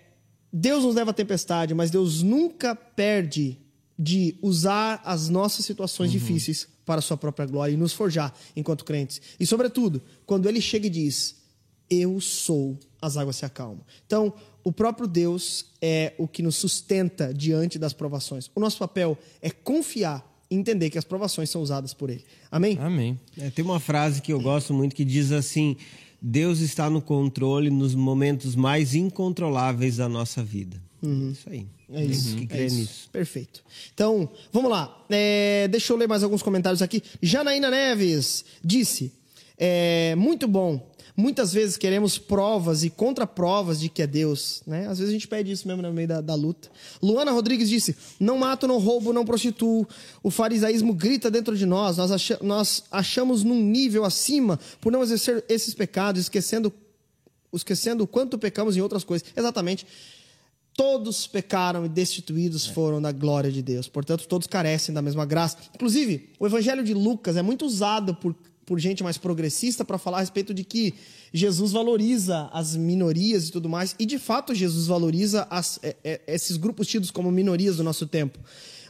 Deus nos leva à tempestade, mas Deus nunca perde de usar as nossas situações difíceis para a sua própria glória e nos forjar enquanto crentes. E, sobretudo, quando ele chega e diz: Eu sou, as águas se acalmam. Então, o próprio Deus é o que nos sustenta diante das provações. O nosso papel é confiar e entender que as provações são usadas por ele. Amém? Amém. É, tem uma frase que eu gosto muito que diz assim: Deus está no controle nos momentos mais incontroláveis da nossa vida. Isso aí. É isso. Que é crê isso. nisso. Perfeito. Então, vamos lá. É, deixa eu ler mais alguns comentários aqui. Janaína Neves disse: é, muito bom. Muitas vezes queremos provas e contraprovas de que é Deus. Né? Às vezes a gente pede isso mesmo no meio da, da luta. Luana Rodrigues disse: Não mato, não roubo, não prostituo. O farisaísmo grita dentro de nós. Nós, acha- nós achamos num nível acima por não exercer esses pecados, esquecendo, esquecendo o quanto pecamos em outras coisas. Exatamente. Todos pecaram e destituídos foram da glória de Deus. Portanto, todos carecem da mesma graça. Inclusive, o evangelho de Lucas é muito usado por, por gente mais progressista para falar a respeito de que Jesus valoriza as minorias e tudo mais. E, de fato, Jesus valoriza as- é- é- esses grupos tidos como minorias do nosso tempo.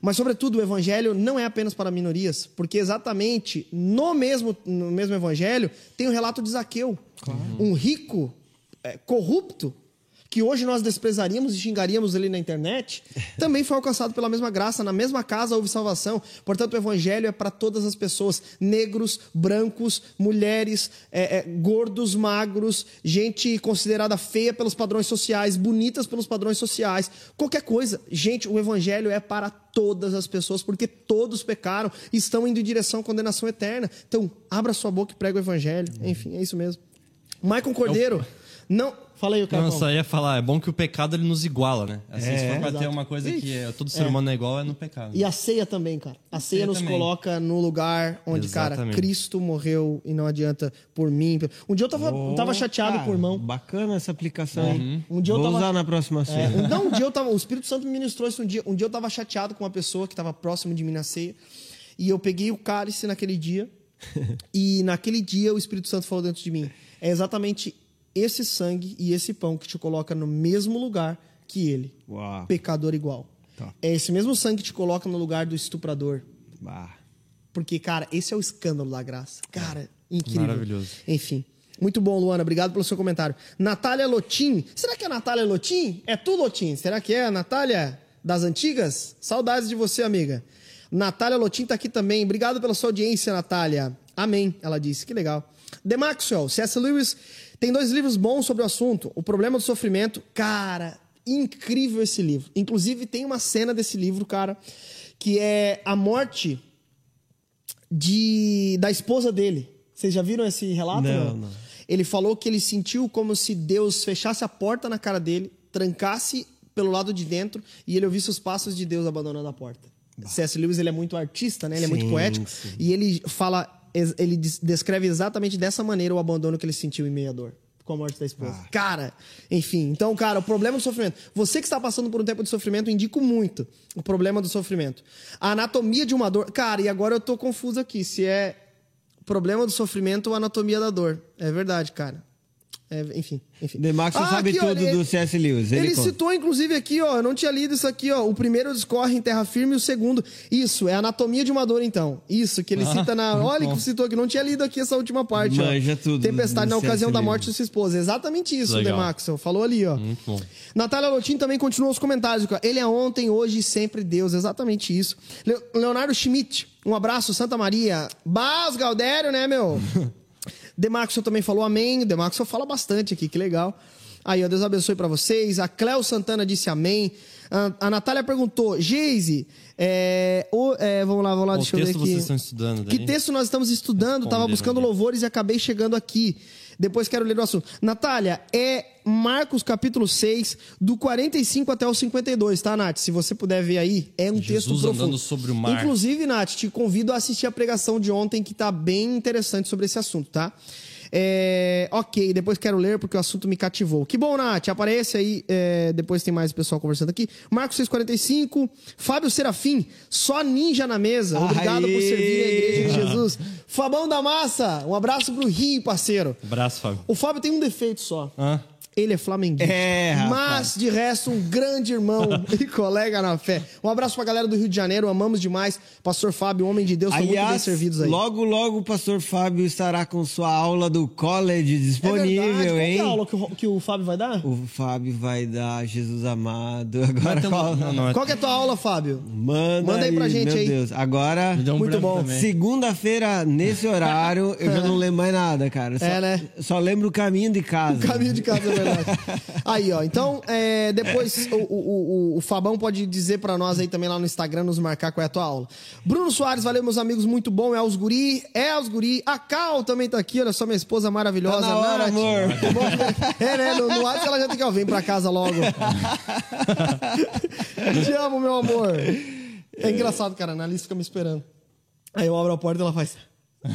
Mas, sobretudo, o evangelho não é apenas para minorias, porque exatamente no mesmo, no mesmo evangelho tem o relato de Zaqueu. Um rico, é, corrupto, que hoje nós desprezaríamos e xingaríamos ali na internet, também foi alcançado pela mesma graça. Na mesma casa houve salvação. Portanto, o evangelho é para todas as pessoas: negros, brancos, mulheres, é, é, gordos, magros, gente considerada feia pelos padrões sociais, bonitas pelos padrões sociais, qualquer coisa. Gente, o evangelho é para todas as pessoas, porque todos pecaram e estão indo em direção à condenação eterna. Então, abra sua boca e prega o evangelho. Enfim, é isso mesmo. Maicon Cordeiro, não. Fala aí, o Não, só ia falar, é bom que o pecado ele nos iguala, né? Assim, É, se for pra ter exato. uma coisa que é, todo ser É. humano é igual, é no pecado. E a ceia também, cara. A ceia, ceia nos também. coloca no lugar onde, cara, Exatamente. Cristo morreu e não adianta por mim. Um dia eu tava, eu tava chateado Cara, com o irmão. Bacana essa aplicação, hein? Um dia eu Vou tava- usar na próxima É, ceia. um- não, um dia eu tava. O Espírito Santo me ministrou isso um dia. Um dia eu tava chateado com uma pessoa que tava próximo de mim na ceia. E eu peguei o cálice naquele dia. e naquele dia o Espírito Santo falou dentro de mim: é exatamente esse sangue e esse pão que te coloca no mesmo lugar que ele. Uau. Pecador igual. Tá. É esse mesmo sangue que te coloca no lugar do estuprador. Bah. Porque, cara, esse é o escândalo da graça. Cara, incrível. Maravilhoso. Enfim. Muito bom, Luana. Obrigado pelo seu comentário. Natália Lotim. Será que é a Natália Lotim? É tu, Lotim? Será que é a Natália das antigas? Saudades de você, amiga. Natália Lotim tá aqui também. Obrigado pela sua audiência, Natália. Amém, ela disse. Que legal. The Maxwell. C.S. Lewis tem dois livros bons sobre o assunto. O Problema do Sofrimento. Cara, incrível esse livro. Inclusive, tem uma cena desse livro, cara, que é a morte de da esposa dele. Vocês já viram esse relato? Não, não. Ele falou que ele sentiu como se Deus fechasse a porta na cara dele, trancasse pelo lado de dentro e ele ouvisse os passos de Deus abandonando a porta. C.S. Lewis ele é muito artista, né? Ele é muito Sim, poético sim. e ele fala, ele des- descreve exatamente dessa maneira o abandono que ele sentiu em meio à dor. Com a morte da esposa. Ah. Cara, enfim. Então, cara, o problema do sofrimento. Você que está passando por um tempo de sofrimento, indico muito o problema do sofrimento. A anatomia de uma dor. Cara, e agora eu tô confuso aqui. Se é problema do sofrimento ou anatomia da dor. É verdade, cara. É, enfim, enfim. The Max sabe aqui, ó, tudo ele- do C.S. Lewis. Ele, Ele, citou, inclusive, aqui, ó. Eu não tinha lido isso aqui, ó. O primeiro discorre em terra firme e o segundo. Isso, é anatomia de uma dor, então. Isso, que ele Ah, cita na. Olha que citou aqui. Não tinha lido aqui essa última parte, ó. Manja tudo Tempestade na ocasião da morte de sua esposa. Exatamente isso, Legal. Maxwell. Falou ali, ó. Muito bom. Natália Lotin também continuou os comentários. ó. Ele é ontem, hoje e sempre Deus. Exatamente isso. Le- Leonardo Schmidt, um abraço, Santa Maria. Bas, Galdério, né, meu? Demaxo também falou amém. Demaxo fala bastante aqui, que legal. Aí, ó, Deus abençoe pra vocês. A Cléo Santana disse amém. A, a Natália perguntou, Geise, é, é, vamos lá, vamos lá, Qual deixa eu ver aqui. vocês estão estudando Que texto nós estamos estudando? Tava Responderam buscando louvores e acabei chegando aqui. Depois quero ler o assunto. Natália, é Marcos capítulo 6, do 45 até o 52, tá, Nath? Se você puder ver aí, é um Jesus texto profundo. andando sobre o mar. Inclusive, Nath, te convido a assistir a pregação de ontem, que tá bem interessante sobre esse assunto, tá? É, ok, depois quero ler porque o assunto me cativou. Que bom, Nath, aparece aí. é, depois tem mais pessoal conversando aqui. Marcos 645, Fábio Serafim, só ninja na mesa. Obrigado por Aê! servir a igreja de Jesus. Fabão da Massa, um abraço pro Rio, parceiro. Abraço, Fábio. O Fábio tem um defeito só. Hã? Ele é flamenguista. É, rapaz. Mas, de resto, um grande irmão e colega na fé. Um abraço pra galera do Rio de Janeiro, amamos demais. Pastor Fábio, homem de Deus, estão muito bem servidos aí. logo, logo o pastor Fábio estará com sua aula do college é disponível. Qual que hein? é a aula que o, que o Fábio vai dar? O Fábio vai dar Jesus amado. Agora um- qual- não, não, é- Qual que é a tua aula, Fábio? Manda, Manda aí pra gente meu aí. Deus. Agora, um Muito bom. segunda-feira, nesse horário, eu já não lembro mais nada, cara. Só, É, né? Só lembro o caminho de casa. O caminho de casa, é verdade. Aí, ó. Então, é, depois o, o, o, o Fabão pode dizer pra nós aí também lá no Instagram, nos marcar qual é a tua aula. Bruno Soares, valeu, meus amigos, muito bom. É os guri, é os guri. A Cal também tá aqui, olha só, minha esposa maravilhosa. Tá na hora, Nath. amor. Que- É, né? No, no WhatsApp ela já tem que, ó, vem pra casa logo. Te amo, meu amor. É engraçado, cara, a Alice fica me esperando. Aí eu abro a porta e ela faz.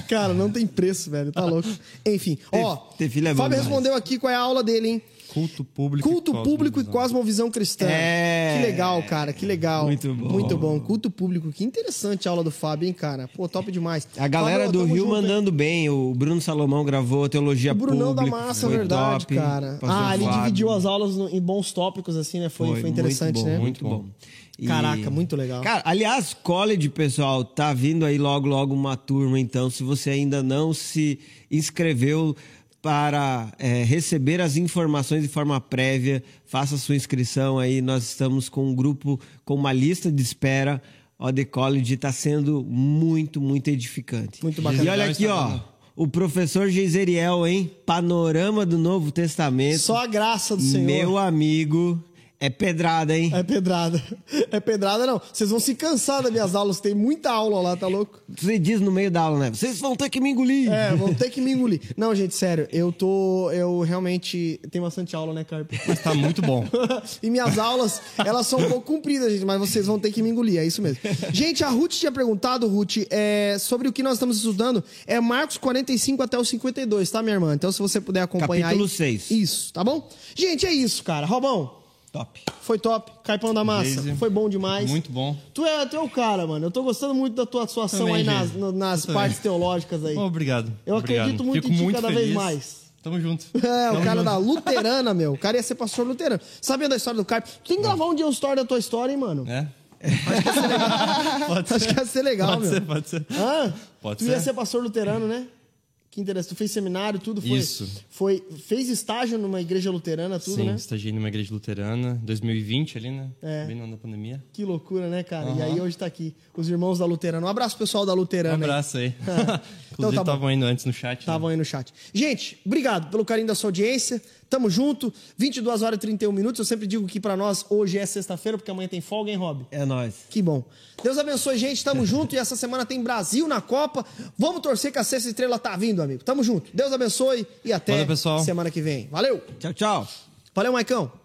Cara, não tem preço, velho. Tá louco. Enfim, ó. ter filho é bom Fábio demais. respondeu aqui qual é a aula dele, hein? Culto público. Culto e público e cosmovisão. cristã. É. Que legal, cara, que legal. Muito bom. Muito bom. Culto público. Que interessante a aula do Fábio, hein, cara? Pô, top demais. A galera Fábio, do Rio junto, hein? mandando bem. O Bruno Salomão gravou Teologia O Brunão da Pública. Massa, foi verdade, top. cara. Ah, ele Fábio. dividiu as aulas no- em bons tópicos, assim, né? Foi, foi, interessante, muito bom, né? Muito bom. E- Caraca, muito legal. Cara, aliás, college, pessoal, tá vindo aí logo, logo uma turma, então, se você ainda não se inscreveu, para é, receber as informações de forma prévia, faça sua inscrição aí. Nós estamos com um grupo com uma lista de espera. O The College está sendo muito, muito edificante. Muito bacana. E olha aqui, ó. O professor Geiseriel, hein? Panorama do Novo Testamento. Só a graça do Senhor. Meu amigo, é pedrada, hein? É pedrada. É pedrada, não. Vocês vão se cansar das minhas aulas. Tem muita aula lá, tá louco? Você diz no meio da aula, né? Vocês vão ter que me engolir. É, vão ter que me engolir. Não, gente, sério. Eu tô... Eu realmente... Tenho bastante aula, né, Carpe? Mas tá muito bom. e minhas aulas, elas são um pouco compridas, gente, mas vocês vão ter que me engolir, é isso mesmo. Gente, a Ruth tinha perguntado, Ruth, é, sobre o que nós estamos estudando. É Marcos 45 até o 52, tá, minha irmã? Então, se você puder acompanhar Capítulo aí... 6. Isso, tá bom? Gente, é isso, cara. Robão, Top. foi top. Caipão da massa, Geise. foi bom demais. Muito bom. Tu é, tu é o cara, mano. Eu tô gostando muito da tua atuação Também, aí nas, no- nas Eu também. partes teológicas aí. Obrigado. Eu obrigado. acredito muito Fico em ti muito cada feliz. vez mais. Tamo junto. É, o Tamo cara junto. da luterana, meu. O cara ia ser pastor luterano. Sabendo da história do Carpe? Tu tem que gravar um dia uma história da tua história, hein, mano? É? Pode ser. Acho que ia ser legal, pode meu. ser, pode ser. Hã? Pode tu ia ser. ser pastor luterano, né? Que interessante. Tu fez seminário, tudo foi. Isso. Foi, fez estágio numa igreja luterana, tudo, Sim, né? estagiei numa igreja luterana, 2020 ali, né? É. Bem no ano da pandemia. Que loucura, né, cara? E Aham. aí hoje tá aqui os irmãos da luterana. Um abraço pessoal da Um luterana. aí. abraço aí. Então tá Inclusive, estavam indo antes no chat. né? Estavam aí no chat. Gente, obrigado pelo carinho da sua audiência. Tamo junto. 22 horas e 31 minutos. Eu sempre digo que pra nós hoje é sexta-feira, porque amanhã tem folga, hein, Rob? É nóis. Que bom. Deus abençoe, gente. Tamo junto. E essa semana tem Brasil na Copa. Vamos torcer que a sexta estrela tá vindo, amigo. Tamo junto. Deus abençoe e até Valeu, semana que vem. Valeu. Tchau, tchau. Valeu, Maicão.